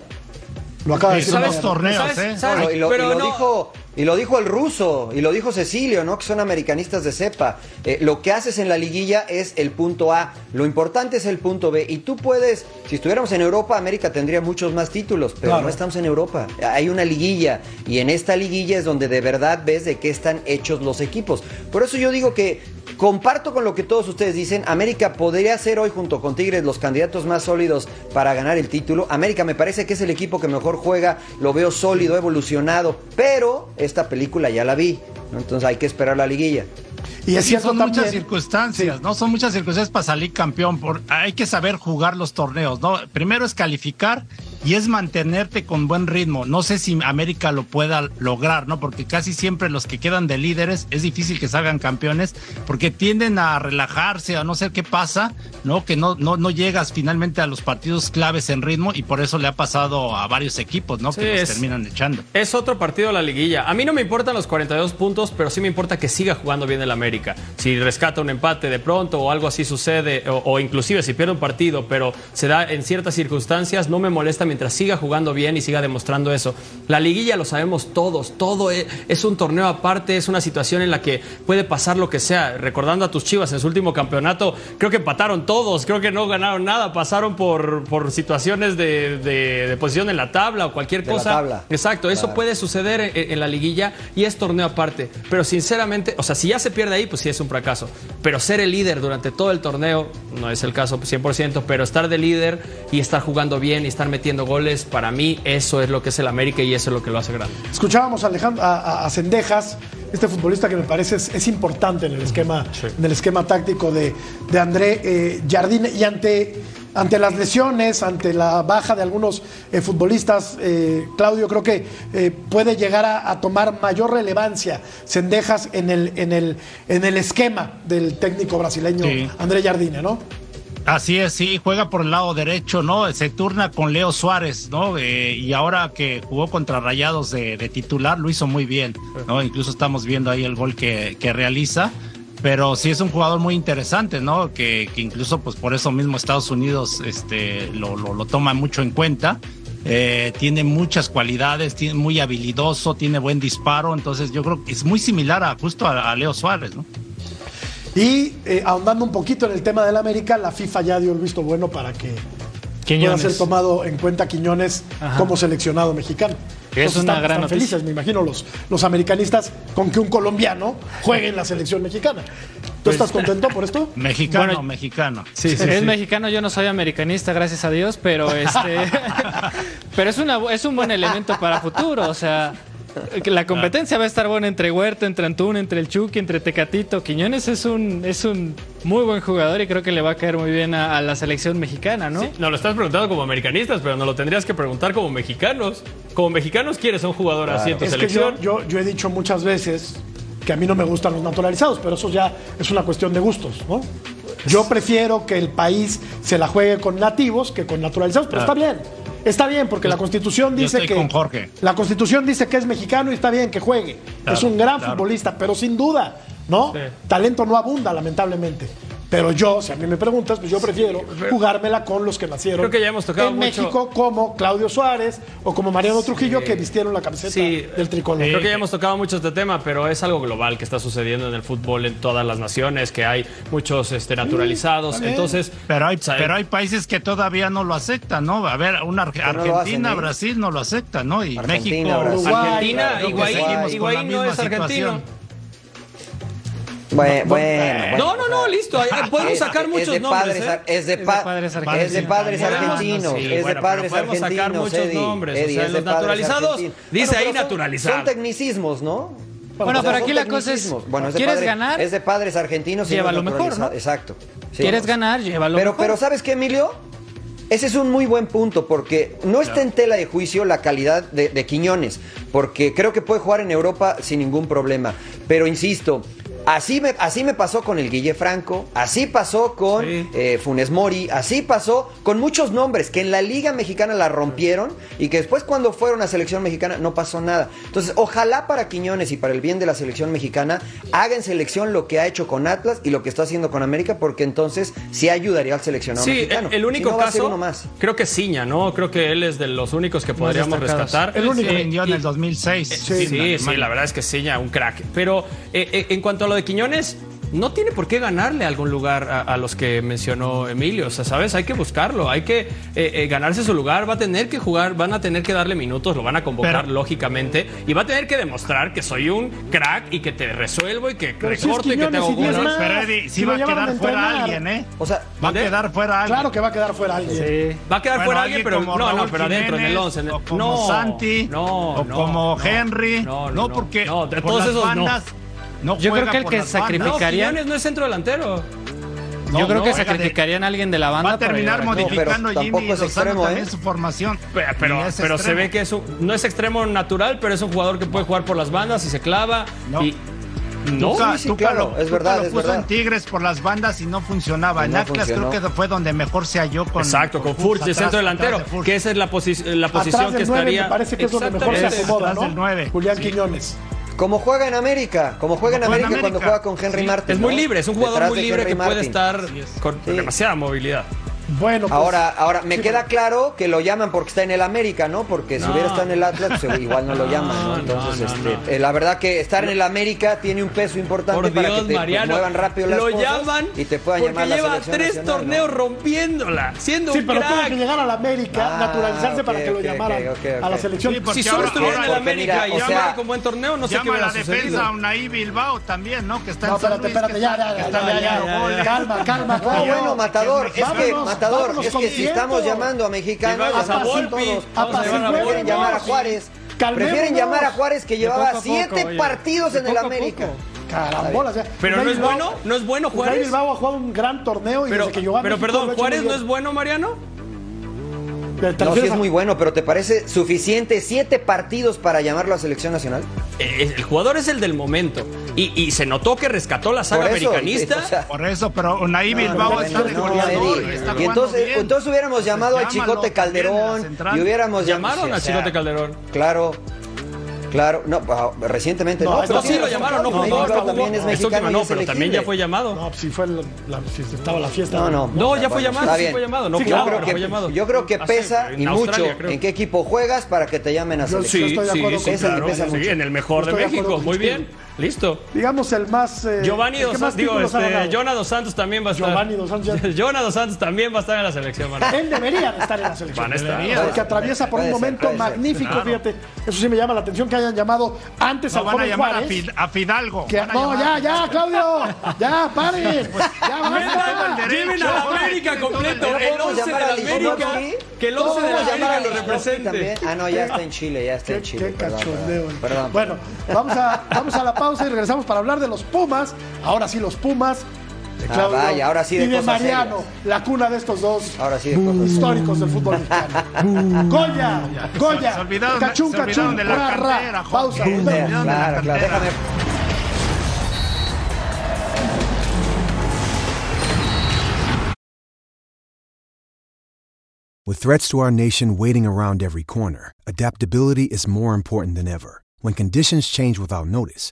Lo acaba de decir son los Mariano. torneos, ¿Sabes? ¿eh? ¿Sabes? Y lo, Pero y lo no- dijo, y lo dijo el ruso, y lo dijo Cecilio, ¿no? Que son americanistas de cepa. Eh, lo que haces en la liguilla es el punto A. Lo importante es el punto B. Y tú puedes, si estuviéramos en Europa, América tendría muchos más títulos, pero Claro. no estamos en Europa. Hay una liguilla. Y en esta liguilla es donde de verdad ves de qué están hechos los equipos. Por eso yo digo que comparto con lo que todos ustedes dicen. América podría ser hoy, junto con Tigres, los candidatos más sólidos para ganar el título. América me parece que es el equipo que mejor juega. Lo veo sólido, evolucionado. Pero esta película ya la vi. ¿no? Entonces hay que esperar la liguilla. Y es Sí, son también. muchas circunstancias, ¿no? Son muchas circunstancias para salir campeón. Por, hay que saber jugar los torneos, ¿no? Primero es calificar y es mantenerte con buen ritmo. No sé si América lo pueda lograr, ¿no? Porque casi siempre los que quedan de líderes es difícil que salgan campeones porque tienden a relajarse, a no sé qué pasa, ¿no? Que no, no, no llegas finalmente a los partidos claves en ritmo y por eso le ha pasado a varios equipos, ¿no? Sí, que los terminan echando. Es otro partido de la liguilla. A mí no me importan los 42 puntos, pero sí me importa que siga jugando bien el América. Si rescata un empate de pronto o algo así sucede, o, o inclusive si pierde un partido, pero se da en ciertas circunstancias, no me molesta mientras siga jugando bien y siga demostrando eso. La liguilla lo sabemos todos, todo es, es un torneo aparte, es una situación en la que puede pasar lo que sea. Recordando a tus chivas en su último campeonato, creo que empataron todos, creo que no ganaron nada, pasaron por, por situaciones de, de- de posición en la tabla o cualquier De la cosa. tabla. Exacto, eso Claro. puede suceder en, en la liguilla y es torneo aparte. Pero sinceramente, o sea, si ya se pierde ahí, pues sí es un fracaso. Pero ser el líder durante todo el torneo, no es el caso 100%, pero estar de líder y estar jugando bien y estar metiendo goles, para mí eso es lo que es el América y eso es lo que lo hace grande. Escuchábamos a, Alejandro, a, Cendejas, este futbolista que me parece es, es importante en el esquema, en el esquema táctico de, de André eh, Jardine y ante, ante las lesiones, ante la baja de algunos eh, futbolistas, eh, Claudio creo que eh, puede llegar a, a tomar mayor relevancia Cendejas en el, en, el, en el esquema del técnico brasileño Sí. André Jardine, ¿no? Así es, sí, juega por el lado derecho, ¿no? Se turna con Leo Suárez, ¿no? Eh, y ahora que jugó contra Rayados de, titular, lo hizo muy bien, ¿no? Incluso estamos viendo ahí el gol que, realiza. Pero sí es un jugador muy interesante, ¿no? Que, incluso, pues por eso mismo Estados Unidos este, lo, toma mucho en cuenta. Eh, tiene muchas cualidades, tiene muy habilidoso, tiene buen disparo. Entonces yo creo que es muy similar a justo a Leo Suárez, ¿no? Y eh, ahondando un poquito en el tema del América, la FIFA ya dio el visto bueno para que Quiñones. pueda ser tomado en cuenta Quiñones Ajá. como seleccionado mexicano. Que es Entonces una están, gran están noticia. felices, me imagino, los, los americanistas con que un colombiano juegue en la selección mexicana. ¿Tú estás contento por esto? Mexicano, Bueno, mexicano. es mexicano, yo no soy americanista, gracias a Dios, pero este pero es una es un buen elemento para futuro, o sea, la competencia va a estar buena entre Huerta, entre Antún, entre el Chucky, entre Tecatito. Quiñones es un es un muy buen jugador y creo que le va a caer muy bien a, a la selección mexicana, ¿no? Sí, nos lo estás preguntando como americanistas, pero nos lo tendrías que preguntar como mexicanos. Como mexicanos quieres a un jugador así en tu Es que yo, selección. yo, yo he dicho muchas veces que a mí no me gustan los naturalizados, pero eso ya es una cuestión de gustos, ¿no? Yo prefiero que el país se la juegue con nativos que con naturalizados, pero está bien. Está bien, porque la Constitución yo dice estoy que. con Jorge. La Constitución dice que es mexicano y está bien que juegue. Claro, es un gran claro. futbolista, pero sin duda, ¿no? Sí. Talento no abunda, lamentablemente. Pero yo, si a mí me preguntas, pues yo prefiero jugármela con los que nacieron Creo que ya hemos tocado en mucho- México, como Claudio Suárez o como Mariano Trujillo, que vistieron la camiseta Sí. del tricolor. Creo que ya hemos tocado mucho este tema, pero es algo global que está sucediendo en el fútbol en todas las naciones, que hay muchos este, naturalizados. Entonces, Pero hay, pero hay países que todavía no lo aceptan, ¿no? A ver, una no Argentina, hacen, ¿eh? Brasil no lo aceptan, ¿no? Y Argentina, México, Brasil. Uruguay, Argentina, Higuaín la no es argentino. situación. Bueno, bueno, bueno, No, no, no, listo. ahí Podemos sacar es muchos de nombres. padres, ¿eh? es de, Es de pa- padres es de padres Podemos- argentinos, sí, es de bueno, padres pero podemos sacar argentinos, muchos Eddie. nombres, o Eddie, sea, es de los padres naturalizados, argentinos. dice ahí pero son- naturalizado. Son tecnicismos, ¿no? Bueno, O sea, pero aquí la cosa es. Bueno, es ¿quieres padre- ganar? Es de padres argentinos y Lleva lo mejor. ¿no? Exacto. Sí. ¿Quieres ganar? Llévalo Pero, mejor. pero ¿sabes qué, Emilio? Ese es un muy buen punto porque no está en tela de juicio la calidad de, de Quiñones, porque creo que puede jugar en Europa sin ningún problema. Pero insisto, así me, así me pasó con el Guille Franco, así pasó con Sí. eh, Funes Mori, así pasó con muchos nombres que en la Liga Mexicana la rompieron y que después cuando fueron a selección mexicana no pasó nada. Entonces, ojalá para Quiñones y para el bien de la selección mexicana haga en selección lo que ha hecho con Atlas y lo que está haciendo con América, porque entonces sí ayudaría al seleccionado Sí, mexicano. el, el único Si no, va a ser caso, uno más. creo que Ciña, ¿no? Creo que él es de los únicos que podríamos rescatar. El único Eh, rindió en el 2006. Sí, sí, sí, la verdad es que Ciña, un crack. Pero eh, eh, en cuanto a lo de Quiñones, no tiene por qué ganarle algún lugar a, a los que mencionó Emilio. O sea, ¿sabes? Hay que buscarlo, hay que eh, eh, ganarse su lugar. Va a tener que jugar, van a tener que darle minutos, lo van a convocar Pero- lógicamente. Y va a tener que demostrar que soy un crack y que te resuelvo y que Pero si recorto y que te hago goles. más. Pero Eddie, Si sí lo va a quedar a fuera alguien, ¿eh? O sea, Va a quedar fuera alguien. Claro que va a quedar fuera alguien. Sí. Va a quedar Bueno, fuera alguien, pero no, no, pero adentro, en el Jiménez, 11. en el- O como no, Santi. no, o no, como. Henry. No, No, no, no. porque No, de por todos las esos bandas no Yo creo que el que. No, sacrificaría- Quiñones no es centro delantero. Yo creo que juega de- sacrificarían a alguien de la banda Va a para terminar llevar a- modificando pero Jimmy tampoco es extremo, también ¿eh? su formación. Pero, pero, es pero se ve que es un- no es extremo natural, pero es un jugador que puede jugar por las bandas y se clava. No. Y, no, Tuca, sí, sí, Tuca claro, lo- es Tuca verdad, lo es puso verdad. en Tigres por las bandas y no funcionaba. Y en no Atlas funcionó. creo que fue donde mejor se halló con exacto, con Furch de centro delantero, de que esa es la, posi- la posición Atrás que del 9 estaría. me parece que es donde mejor se acomoda, ¿no? Julián Sí. Quiñones. Como juega en América, como juega en América, cuando juega con Henry Sí. Martin. Es muy libre, es un jugador Detrás muy libre que puede estar con Sí. demasiada movilidad. Bueno, pues, Ahora, ahora me sí, queda claro que lo llaman porque está en el América, ¿no? Porque si hubiera estado en el Atlas, pues, igual no lo llaman, ¿no? Entonces, no, no, este, eh, la verdad que estar en el América tiene un peso importante Por para Dios, que te Mariano. muevan rápido las lo cosas llaman y te puedan porque llamar la lleva selección tres nacional, ¿no? torneos rompiéndola, siendo Sí, un pero tuvo que llegar a la América, Ah, naturalizarse para que lo llamaran a la selección. Sí, si solo estuviera en el América mira, y o llama con buen torneo, no sé qué Llama a hubiera la defensa a Unai Bilbao también, ¿no? Que está No, en San espérate, Luis, espérate, que ya, está-. Calma, calma, No, bueno, Matador, es que, Matador, es que si estamos llamando a mexicanos, a llamamos todos. A llevar a Prefieren Volpi. llamar a. Juárez. Calmémonos. Prefieren llamar a Juárez que llevaba poco siete oye. partidos en el América. poco. Carambolas, ya. Pero no es Bilbao- bueno, no es bueno Juárez. Bilbao ha jugado un gran torneo y Pero, desde que llegó a pero México perdón, Juárez no es bueno, Mariano. ¿Te No, sí es a- muy bueno, pero ¿te parece suficiente siete partidos para llamarlo a selección nacional? Eh, El jugador es el del momento. Y, y se notó que rescató la saga Por eso, americanista. o sea, Por eso, pero Unai Bilbao No, está no, de no, goleador, Eddie. está y entonces, bien. entonces hubiéramos llamado al Llámalo Chicote Calderón y hubiéramos Llamaron llamado a Chicote Calderón. Claro, claro, no, ah, recientemente no, No, pero No, sí lo llamaron, no. Bilbao no también es mexicano no, pero también ya fue llamado. No, sí fue la, la- sí, estaba la fiesta. No, no. No, ya fue llamado, Está sí bien. fue llamado. No Sí, jugó, Yo claro, creo pero que, fue llamado. yo creo que pesa y mucho creo. en qué equipo juegas para que te llamen a Yo- selección. Sí, estoy de sí, acuerdo sí, con- Pesa y claro, pesa sí, mucho. en el mejor de México. Muy bien. Listo. Digamos el más. eh, Giovanni el Dos Santos, digo, este. Jonah Dos Santos también va a estar. Giovanni Dos Santos ya- Jonah Dos Santos también va a estar en la selección, mano. Él debería de estar en la selección. Van a estar. Debería. Porque atraviesa por un momento magnífico, Claro. fíjate. Eso sí me llama la atención que hayan llamado antes No, al van a llamar a, Juárez. Fid- a Fidalgo. que- van a no, ya, ya, Claudio. Ya, paren. Ya, Tengo el basta. Lleven a la América completo. El ¿No podemos 11 de la América. Que el 11 de la América lo represente. Ah, no, ya está en Chile, ya está en Chile. qué cachondeo. perdón. Bueno, vamos a, vamos a la pausa y regresamos para hablar de los Pumas. Ahora sí, los Pumas. De Ah, Claudio vaya, ahora sí de y de cosas Mariano, serias. la cuna de estos dos Ahora sí de cosas. históricos del fútbol mexicano. Goya, Goya, Se olvidaron, cachún, se cachún, de la ra, ra. Pausa, olvidaron de la Claro, claro, déjame. With threats to our nation waiting around every corner, adaptability is more important than ever. When conditions change without notice,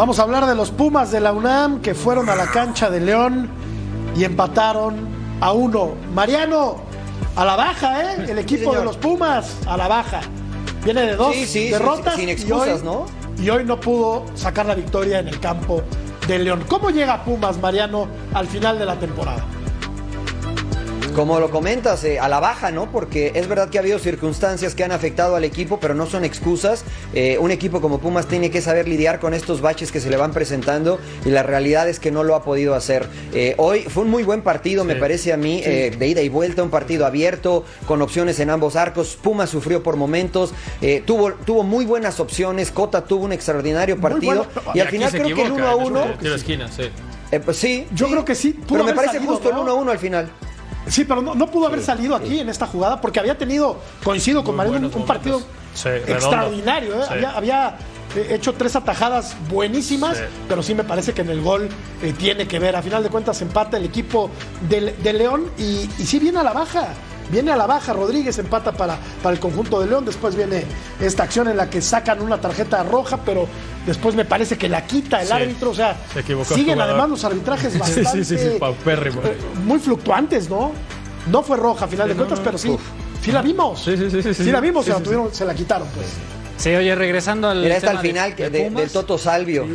Vamos a hablar de los Pumas de la UNAM que fueron a la cancha de León y empataron a uno. Mariano, a la baja, ¿eh? El equipo de los Pumas, a la baja. Viene de dos Sí, sí, derrotas sin y excusas, hoy ¿no? y hoy no pudo sacar la victoria en el campo del León. ¿Cómo llega Pumas, Mariano, al final de la temporada? Como lo comentas, eh, a la baja, ¿no? Porque es verdad que ha habido circunstancias que han afectado al equipo, pero no son excusas. Eh, un equipo como Pumas tiene que saber lidiar con estos baches que se le van presentando y la realidad es que no lo ha podido hacer. Eh, hoy fue un muy buen partido, me parece a mí, eh, de ida y vuelta, un partido abierto, con opciones en ambos arcos. Pumas sufrió por momentos, eh, tuvo, tuvo muy buenas opciones, Cota tuvo un extraordinario partido bueno, y al final creo que el equivoca, 1 a en 1... el tiro de esquina, sí. eh, pues sí, Yo sí, creo que sí, pudo Pero me parece salido, justo el ¿no? 1 a 1 al final. Sí, pero no, no pudo haber salido aquí en esta jugada porque había tenido, coincido con Mariano, un, partido. Sí, extraordinario. ¿eh? Sí. Había, había, eh, hecho tres atajadas buenísimas, Sí. pero sí me parece que en el gol eh, tiene que ver. A final de cuentas empata el equipo del, del León y, y sí viene a la baja. Viene a la baja, Rodríguez empata para, para el conjunto de León, después viene esta acción en la que sacan una tarjeta roja, pero después me parece que la quita el Sí, árbitro, o sea, se el siguen jugador. además los arbitrajes Sí, bastante sí, sí, eh, muy fluctuantes, ¿no? No fue roja a final de no, cuentas, no. pero sí, sí la vimos. Sí, sí, sí, sí, sí. la vimos, Sí, se, la tuvieron, se la quitaron, pues. Sí, oye, regresando al. Mira, está tema al de- final que de de- del Toto Salvio.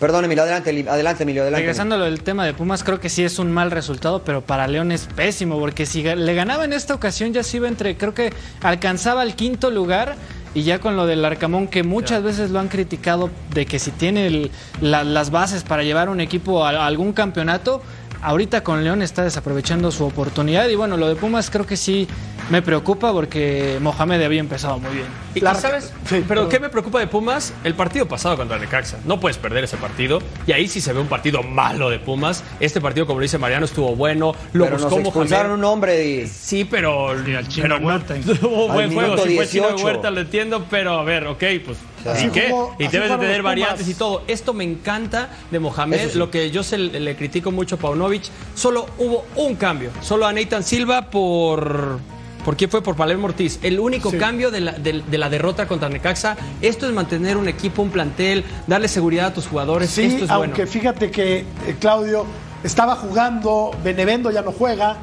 Perdón, Emilio, adelante, adelante, Emilio, adelante. Regresando a lo del tema de Pumas, creo que sí es un mal resultado, pero para León es pésimo, porque si le ganaba en esta ocasión ya se iba entre, creo que alcanzaba el quinto lugar y ya con lo del Arcamón, que muchas veces lo han criticado de que si tiene el- la- las bases para llevar un equipo a, a algún campeonato, ahorita con León está desaprovechando su oportunidad y bueno, lo de Pumas creo que sí me preocupa porque Mohamed había empezado muy bien. Y, ¿sabes? Sí, pero. ¿qué me preocupa de Pumas? El partido pasado contra Necaxa. No puedes perder ese partido. Y ahí sí se ve un partido malo de Pumas. Este partido, como dice Mariano, estuvo bueno. Lo Pero nos buscó expulsaron Mohamed. un hombre y... Sí, pero, al Chino pero no Huerta. tuvo buen juego. Sí fue Chino 18. Huerta, lo entiendo, pero a ver, ok, pues. ¿Y qué? y debes de tener variantes y todo. Esto me encanta de Mohamed. Sí. Lo que yo se le, le critico mucho a Paunovic, solo hubo un cambio. Solo a Nathan Silva por. ¿Por quién fue? Por Palermo Ortiz. El único Sí. cambio de la, de- de la derrota contra Necaxa. Esto es mantener un equipo, un plantel, darle seguridad a tus jugadores. Sí, Esto es aunque bueno. fíjate que eh, Claudio estaba jugando, Benevendo ya no juega.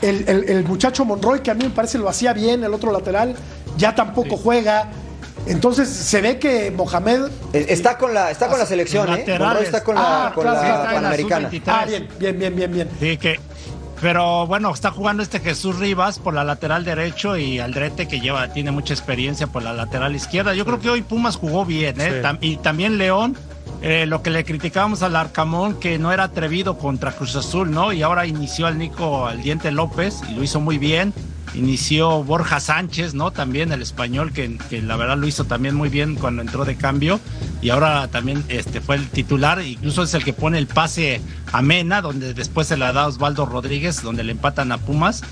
El, el- el muchacho Monroy, que a mí me parece lo hacía bien, el otro lateral, ya tampoco juega. Entonces se ve que Mohamed. Eh, Está con la, está con la selección, ¿eh? Monroy está con la, Ah, con claro, la sí, Panamericana. sub-23. Ah, bien, bien, bien, bien, bien. Sí, que. Pero bueno, está jugando este Jesús Rivas por la lateral derecho y Aldrete que lleva, tiene mucha experiencia por la lateral izquierda. Yo creo que hoy Pumas jugó bien, ¿eh? Sí. Y también León, eh, lo que le criticábamos al Arcamón, que no era atrevido contra Cruz Azul, ¿no? Y ahora inició al Nico al Diente López y lo hizo muy bien. Inició Borja Sánchez, ¿no? También el español, que, la verdad lo hizo también muy bien cuando entró de cambio. Y ahora también este, fue el titular, incluso es el que pone el pase a Mena, donde después se la da Osvaldo Rodríguez, donde le empatan a Pumas.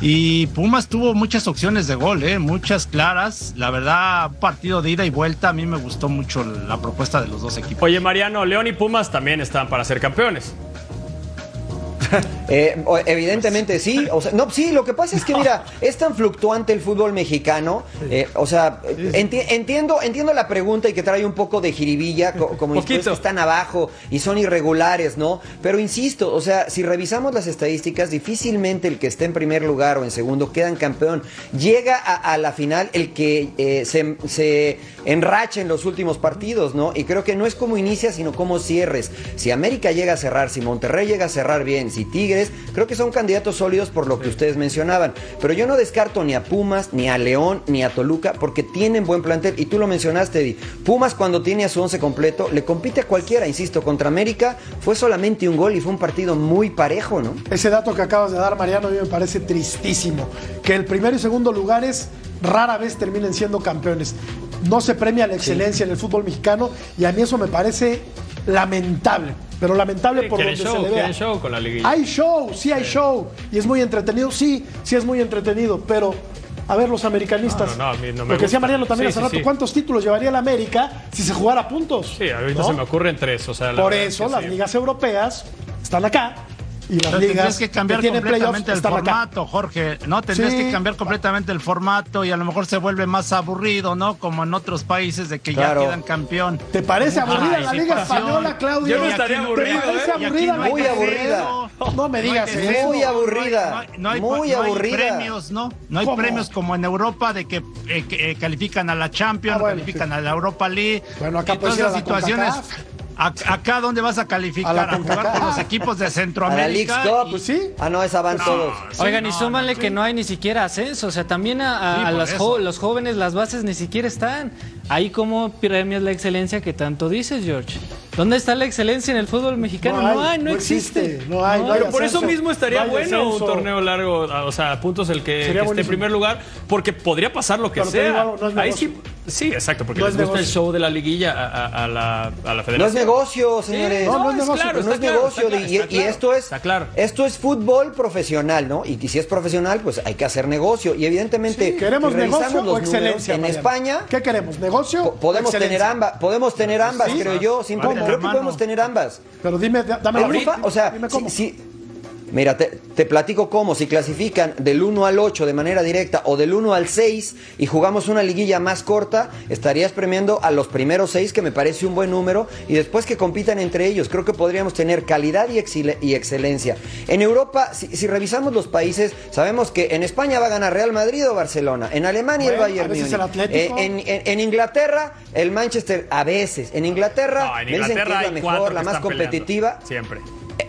Y Pumas tuvo muchas opciones de gol, ¿eh? muchas claras. La verdad, partido de ida y vuelta. A mí me gustó mucho la propuesta de los dos equipos. Oye, Mariano, León y Pumas también están para ser campeones. Eh, evidentemente sí, o sea, no, sí, lo que pasa es que mira, es tan fluctuante el fútbol mexicano, eh, o sea, enti- entiendo, entiendo la pregunta y que trae un poco de jiribilla, co- como Poquito. que están abajo y son irregulares, ¿no? Pero insisto, o sea, si revisamos las estadísticas, difícilmente el que esté en primer lugar o en segundo queda en campeón. Llega a, a la final el que eh, se, se enracha en los últimos partidos, ¿no? Y creo que no es como inicia, sino como cierres. Si América llega a cerrar, si Monterrey llega a cerrar bien, si Tigres, creo que son candidatos sólidos por lo que ustedes mencionaban. Pero yo no descarto ni a Pumas, ni a León, ni a Toluca, porque tienen buen plantel. Y tú lo mencionaste, Eddie. Pumas cuando tiene a su once completo, le compite a cualquiera, insisto, contra América fue solamente un gol y fue un partido muy parejo, ¿no? Ese dato que acabas de dar, Mariano, a mí me parece tristísimo. Que el primero y segundo lugares rara vez terminen siendo campeones. No se premia la excelencia en el fútbol mexicano y a mí eso me parece lamentable. Pero lamentable Sí, por donde show, se le vea. quieren show con la liguilla. Hay show, sí hay show. Y es muy entretenido, sí, sí es muy entretenido. Pero, a ver, los americanistas. No, no, no, a mí no me lo que decía. Mariano también hace rato. ¿cuántos títulos llevaría la América si se jugara a puntos? Sí, ahorita ¿No? se me ocurren tres. O sea, la Por eso las ligas europeas están acá y las Pero ligas tendrías que cambiar completamente el acá. formato, Jorge. No, tendrías Sí. que cambiar completamente el formato y a lo mejor se vuelve más aburrido, ¿no? Como en otros países de que Claro. ya quedan campeón. ¿Te parece aburrida la Liga. Española, Claudio? Yo no estaría no- aburrido, ¿Te parece aquí aburrida? no Muy aburrida. No me digas eso. descenso, Muy aburrida. No hay, no hay- Muy no hay aburrida. premios, ¿no? No hay ¿Cómo? premios como en Europa de que, eh, que, eh, califican a la Champions, Ah, bueno, califican sí. a la Europa League. Bueno, acá y todas esas situaciones. Acá, ¿dónde vas a A calificar? la A, jugar con los equipos de A Centroamérica. la y-. Pues sí. Ah, no, esa van todos. Oigan, y súmanle no, que sí. no hay ni siquiera ascenso, o sea, también a, a- Sí, a por las eso. jo- los jóvenes, las bases ni siquiera están. Ahí como premias la excelencia que tanto dices, George. ¿Dónde está la excelencia en el fútbol mexicano? No hay, no, existe. No hay, no hay Pero por eso mismo estaría bueno un torneo largo, o sea, puntos el que, que esté en primer lugar, porque podría pasar lo que Pero digo sea. Ahí sí, sí, exacto, porque No les es gusta el negocio. show de la liguilla a, a- a la, a la No federación. es negocio, señores. Sí, No, no es negocio, claro, no es claro, negocio está de- claro, y, está y claro. esto es Está claro. esto es fútbol profesional, ¿no? Y, y si es profesional, pues hay que hacer negocio. Y evidentemente, Sí, ¿Queremos si negocio o los números, excelencia? En Mariano? España ¿Qué queremos? ¿Negocio? po- podemos o excelencia? tener ambas, podemos tener ambas, Sí. creo yo. Sin la creo que podemos tener ambas. Pero dime, da- dame la o sea, dime si- mira, te, te platico cómo, si clasifican del 1 al 8 de manera directa o del 1 al 6 y jugamos una liguilla más corta, estarías premiando a los primeros 6, que me parece un buen número, y después que compitan entre ellos. Creo que podríamos tener calidad y, excele- y excelencia. En Europa, si, si revisamos los países, sabemos que en España va a ganar Real Madrid o Barcelona, en Alemania el Bueno, Bayern Múnich. el. Eh, en, en- en Inglaterra, el Manchester, a veces. En Inglaterra, No, en me dicen que Inglaterra es la mejor, la más peleando. competitiva. Siempre.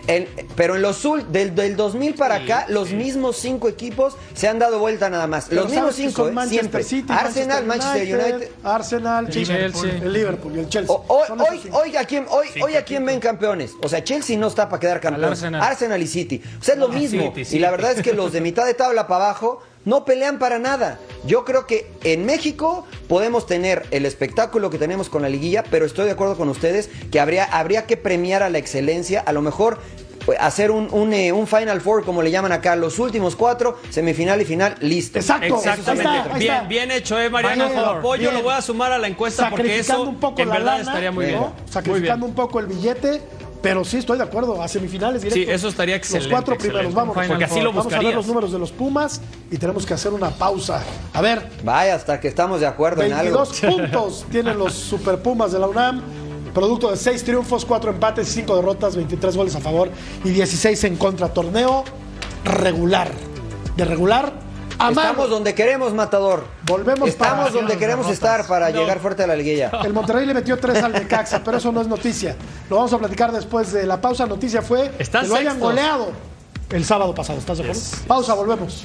En- pero en los del, del 2000 para acá, los mismos cinco equipos se han dado vuelta nada más. Pero los mismos cinco, son ¿eh? Manchester siempre. City, Arsenal, Manchester United. Arsenal, El Chelsea, el Liverpool y el Chelsea. O- hoy, hoy, a quién, hoy, hoy a quién ven campeones. O sea, Chelsea no está para quedar campeón. Arsenal. Arsenal. y City. O sea, es lo mismo. City, Y la verdad es que los de mitad de tabla para abajo no pelean para nada. Yo creo que en México podemos tener el espectáculo que tenemos con la liguilla, pero estoy de acuerdo con ustedes que habría, habría que premiar a la excelencia. A lo mejor pues, hacer un, un, eh, un Final Four, como le llaman acá, los últimos cuatro, semifinal y final, listo. Exacto. Exactamente. Ahí está, ahí bien, está. bien hecho, eh, Mariano. Bien, apoyo, bien. lo voy a sumar a la encuesta porque eso un poco en la verdad lana, estaría muy bien. Sacrificando un poco el billete, pero sí estoy de acuerdo. A semifinales directos. Sí, eso estaría excelente, Los cuatro excelente. primeros, vamos. Porque así lo Vamos a ver los números de los Pumas y tenemos que hacer una pausa. A ver, Vaya, hasta que estamos de acuerdo en algo. 22 puntos tienen los Super Pumas de la UNAM. Producto de 6 triunfos, 4 empates y 5 derrotas, 23 goles a favor y 16 en contra. Torneo regular. De regular Estamos donde queremos, Matador. Volvemos Estamos para- donde queremos estar para llegar fuerte a la liguilla. El Monterrey le metió 3 al Necaxa, pero eso no es noticia. Lo vamos a platicar después de la pausa. Noticia fue que lo hayan goleado el sábado pasado. ¿Estás de acuerdo? Pausa, volvemos.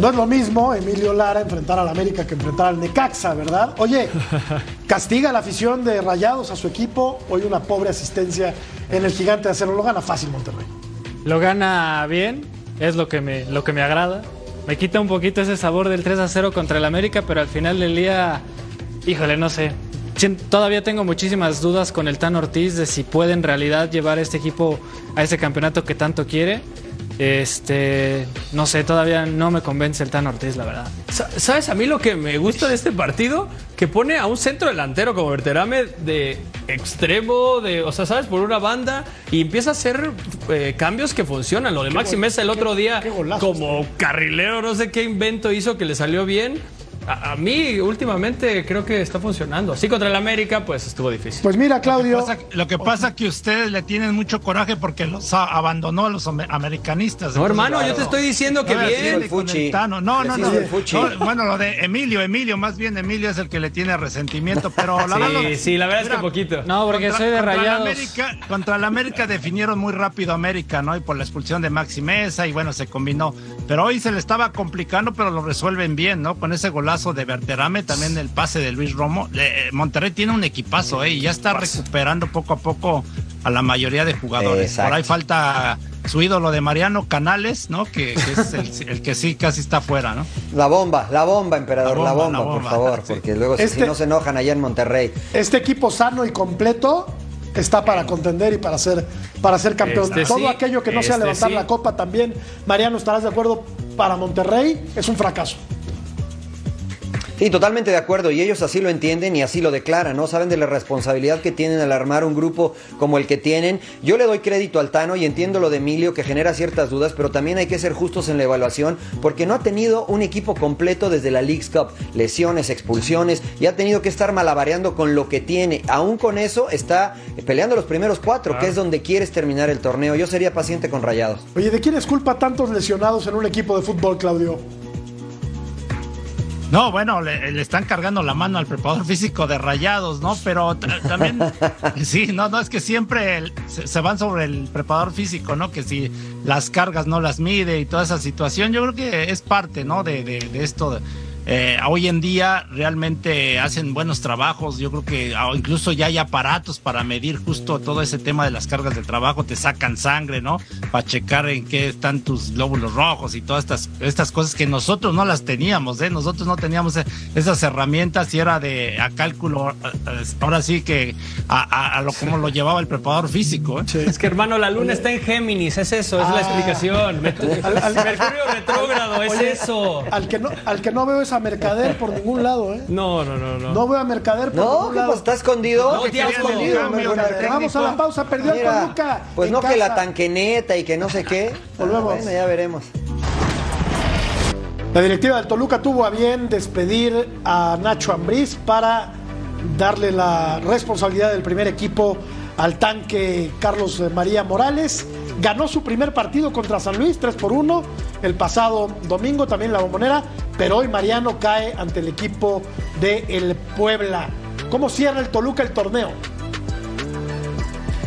No es lo mismo Emilio Lara enfrentar al América que enfrentar al Necaxa, ¿verdad? Oye, castiga la afición de Rayados a su equipo. Hoy una pobre asistencia en el gigante de acero. Lo gana fácil Monterrey. Lo gana bien, es lo que me, lo que me agrada. Me quita un poquito ese sabor del 3 a 0 contra el América, pero al final del día, híjole, no sé. Todavía tengo muchísimas dudas con el Tan Ortiz de si puede en realidad llevar a este equipo a ese campeonato que tanto quiere. Este, no sé, todavía no me convence el Tan Ortiz, la verdad. Sa- ¿Sabes a mí lo que me gusta de este partido? Que pone a un centro delantero como Berterame de extremo, de, o sea, ¿sabes? Por una banda y empieza a hacer eh, cambios que funcionan. Lo de Maxi Mesa el otro qué- día, qué golazo como carrilero, no sé qué invento hizo que le salió bien. A, a mí últimamente creo que está funcionando. Sí, contra el América, pues estuvo difícil. Pues mira, Claudio. Lo que pasa, lo que pasa es que ustedes le tienen mucho coraje porque los a- abandonó a los ame- americanistas. No, hermano, yo te estoy diciendo que No, bien. el. No, no, no, sigue el fuchi. no, Bueno, lo de Emilio, Emilio, más bien Emilio es el que le tiene resentimiento, pero la Sí, verdad. sí, la verdad es que poquito. No, porque soy de contra la rayados. América, contra la América definieron muy rápido América, ¿no? Y por la expulsión de Maxi Mesa, y bueno, se combinó. Pero hoy se le estaba complicando, pero lo resuelven bien, ¿no? Con ese golazo de Berterame, también el pase de Luis Romo. Eh, Monterrey tiene un equipazo, ¿eh? Y ya está recuperando poco a poco a la mayoría de jugadores. Exacto. Por ahí falta su ídolo de Mariano Canales, ¿no? Que, que es el, el que sí casi está fuera, ¿no? La bomba, la bomba, emperador, la La bomba, bomba, la por bomba, favor, sí. porque luego si- si Este- no se enojan allá en Monterrey. Este equipo sano y completo está para contender y para ser, para ser campeón. Este Todo sí, aquello que no sea este levantar sí. la copa también, Mariano, estarás de acuerdo, para Monterrey es un fracaso. Sí, totalmente de acuerdo, y ellos así lo entienden y así lo declaran, ¿no? Saben de la responsabilidad que tienen al armar un grupo como el que tienen. Yo le doy crédito al Tano y entiendo lo de Emilio, que genera ciertas dudas, pero también hay que ser justos en la evaluación, porque no ha tenido un equipo completo desde la League's Cup, lesiones, expulsiones, y ha tenido que estar malabareando con lo que tiene. Aún con eso, está peleando los primeros cuatro, que es donde quieres terminar el torneo. Yo sería paciente con Rayados. Oye, ¿de quién es culpa tantos lesionados en un equipo de fútbol, Claudio? No, bueno, le, le están cargando la mano al preparador físico de rayados, ¿no? Pero también, sí, no, no, es que siempre el- se, se van sobre el preparador físico, ¿no? Que si las cargas no las mide y toda esa situación, yo creo que es parte, ¿no? De, de- de esto. Eh, hoy en día realmente hacen buenos trabajos, yo creo que ah, incluso ya hay aparatos para medir justo todo ese tema de las cargas de trabajo, te sacan sangre, ¿no? Para checar en qué están tus glóbulos rojos y todas estas, estas cosas que nosotros no las teníamos, ¿eh? Nosotros no teníamos eh, esas herramientas y era de a cálculo, ahora sí que a, a- a lo como lo llevaba el preparador físico, ¿eh? Es que hermano, la luna está en Géminis, es eso, es la Ah. explicación. Al- Mercurio retrógrado, es Oye, eso. Al que, no, al que no veo es a Mercader por ningún lado, ¿eh? No, no, no, no. No veo a Mercader por No, ningún ¿qué lado. pues, ¿Está escondido? No, ¿Qué ya está es escondido? Vamos a la pausa, perdió el Mira, Toluca. Pues no que la tanqueneta y que no sé qué. Volvemos. Ah, bueno, ya veremos. La directiva del Toluca tuvo a bien despedir a Nacho Ambriz para darle la responsabilidad del primer equipo al tanque Carlos María Morales. Ganó su primer partido contra San Luis, 3 por 1, el pasado domingo también la bombonera, pero hoy Mariano cae ante el equipo de el Puebla. ¿Cómo cierra el Toluca el torneo?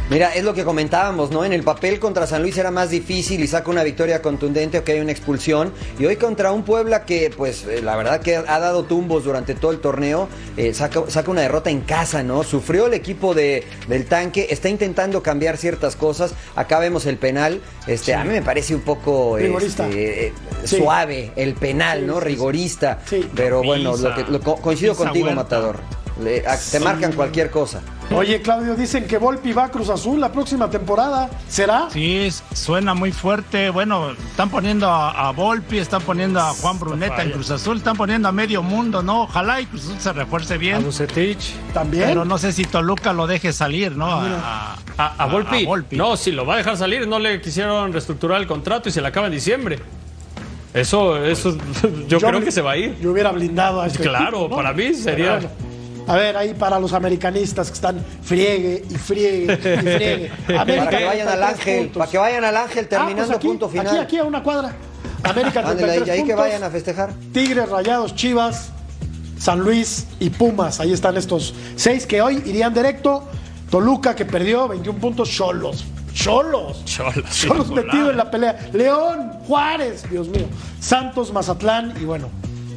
Mira, es lo que comentábamos, ¿no? En el papel contra San Luis era más difícil y saca una victoria contundente o que hay una expulsión. Y hoy contra un Puebla que, pues, eh, la verdad que ha dado tumbos durante todo el torneo, eh, saca, saca una derrota en casa, ¿no? Sufrió el equipo de, del tanque, está intentando cambiar ciertas cosas. Acá vemos el penal. Este, A mí me parece un poco Rigorista. este, eh, Sí. suave el penal, Sí, ¿no? Rigorista. Sí. Pero bueno, lo que, lo coincido Pisa contigo. Matador. Le- a- te marcan cualquier cosa. Oye, Claudio, dicen que Volpi va a Cruz Azul la próxima temporada. ¿Será? Sí, es- suena muy fuerte. Bueno, están poniendo a, a Volpi, están poniendo a Juan Bruneta en Cruz Azul, están poniendo a medio mundo, ¿no? Ojalá y Cruz Azul se refuerce A bien. Bucetich. También. Pero no sé si Toluca lo deje salir, ¿no? Ah, A, ¿A, a Volpi? a Volpi. No, si lo va a dejar salir, no le quisieron reestructurar el contrato y se le acaba en diciembre. Eso, eso, yo, creo que se va a ir. Yo hubiera blindado a este Claro, equipo, ¿no? para mí sería- bueno. A ver, ahí para los americanistas que están friegue y friegue y friegue. América, Para que vayan al 33 Ángel, puntos. para que vayan al Ángel Ah, terminando pues aquí, punto final. Aquí, aquí a una cuadra. América Ándale, 33 ahí, ahí que vayan a festejar. Tigres, Rayados, Chivas, San Luis y Pumas. Ahí están estos seis que hoy irían directo. Toluca que perdió 21 puntos. Cholos. Cholos. Cholos, Cholos metido en la pelea. León, Juárez, Dios mío. Santos, Mazatlán y bueno.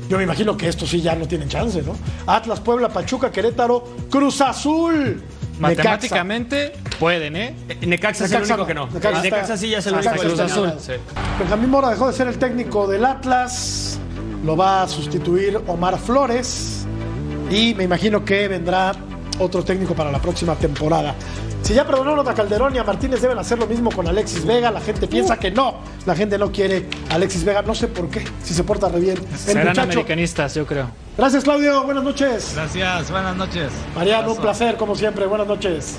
Yo me imagino que estos sí ya no tienen chance, ¿no? Atlas, Puebla, Pachuca, Querétaro, Cruz Azul. Necaxa. Matemáticamente pueden, ¿eh? Eh, Necaxa es el Necaxa único no. que no. Necaxa está- Necaxa sí ya es el Necaxa único no. eliminado. Sí. Benjamín Mora dejó de ser el técnico del Atlas, lo va a sustituir Omar Flores y me imagino que vendrá otro técnico para la próxima temporada. Si ya perdonaron a Calderón y a Martínez deben hacer lo mismo con Alexis Vega, la gente piensa que no, la gente no quiere a Alexis Vega, no sé por qué, si se porta re bien. El Serán muchacho. americanistas, yo creo. Gracias Claudio, buenas noches. Gracias, buenas noches. Mariano, un placer como siempre, buenas noches.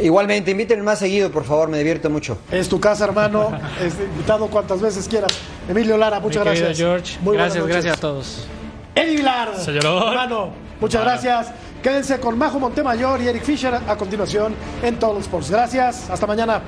Igualmente, inviten más seguido, por favor, me divierto mucho. Es tu casa, hermano, es invitado cuantas veces quieras. Emilio Lara, muchas Mi gracias. George, Muy buenas gracias, noches. gracias a todos. Eddie Vilar. Hermano, muchas gracias. Quédense con Majo Montemayor y Eric Fisher a continuación en Todos los Sports. Gracias. Hasta mañana.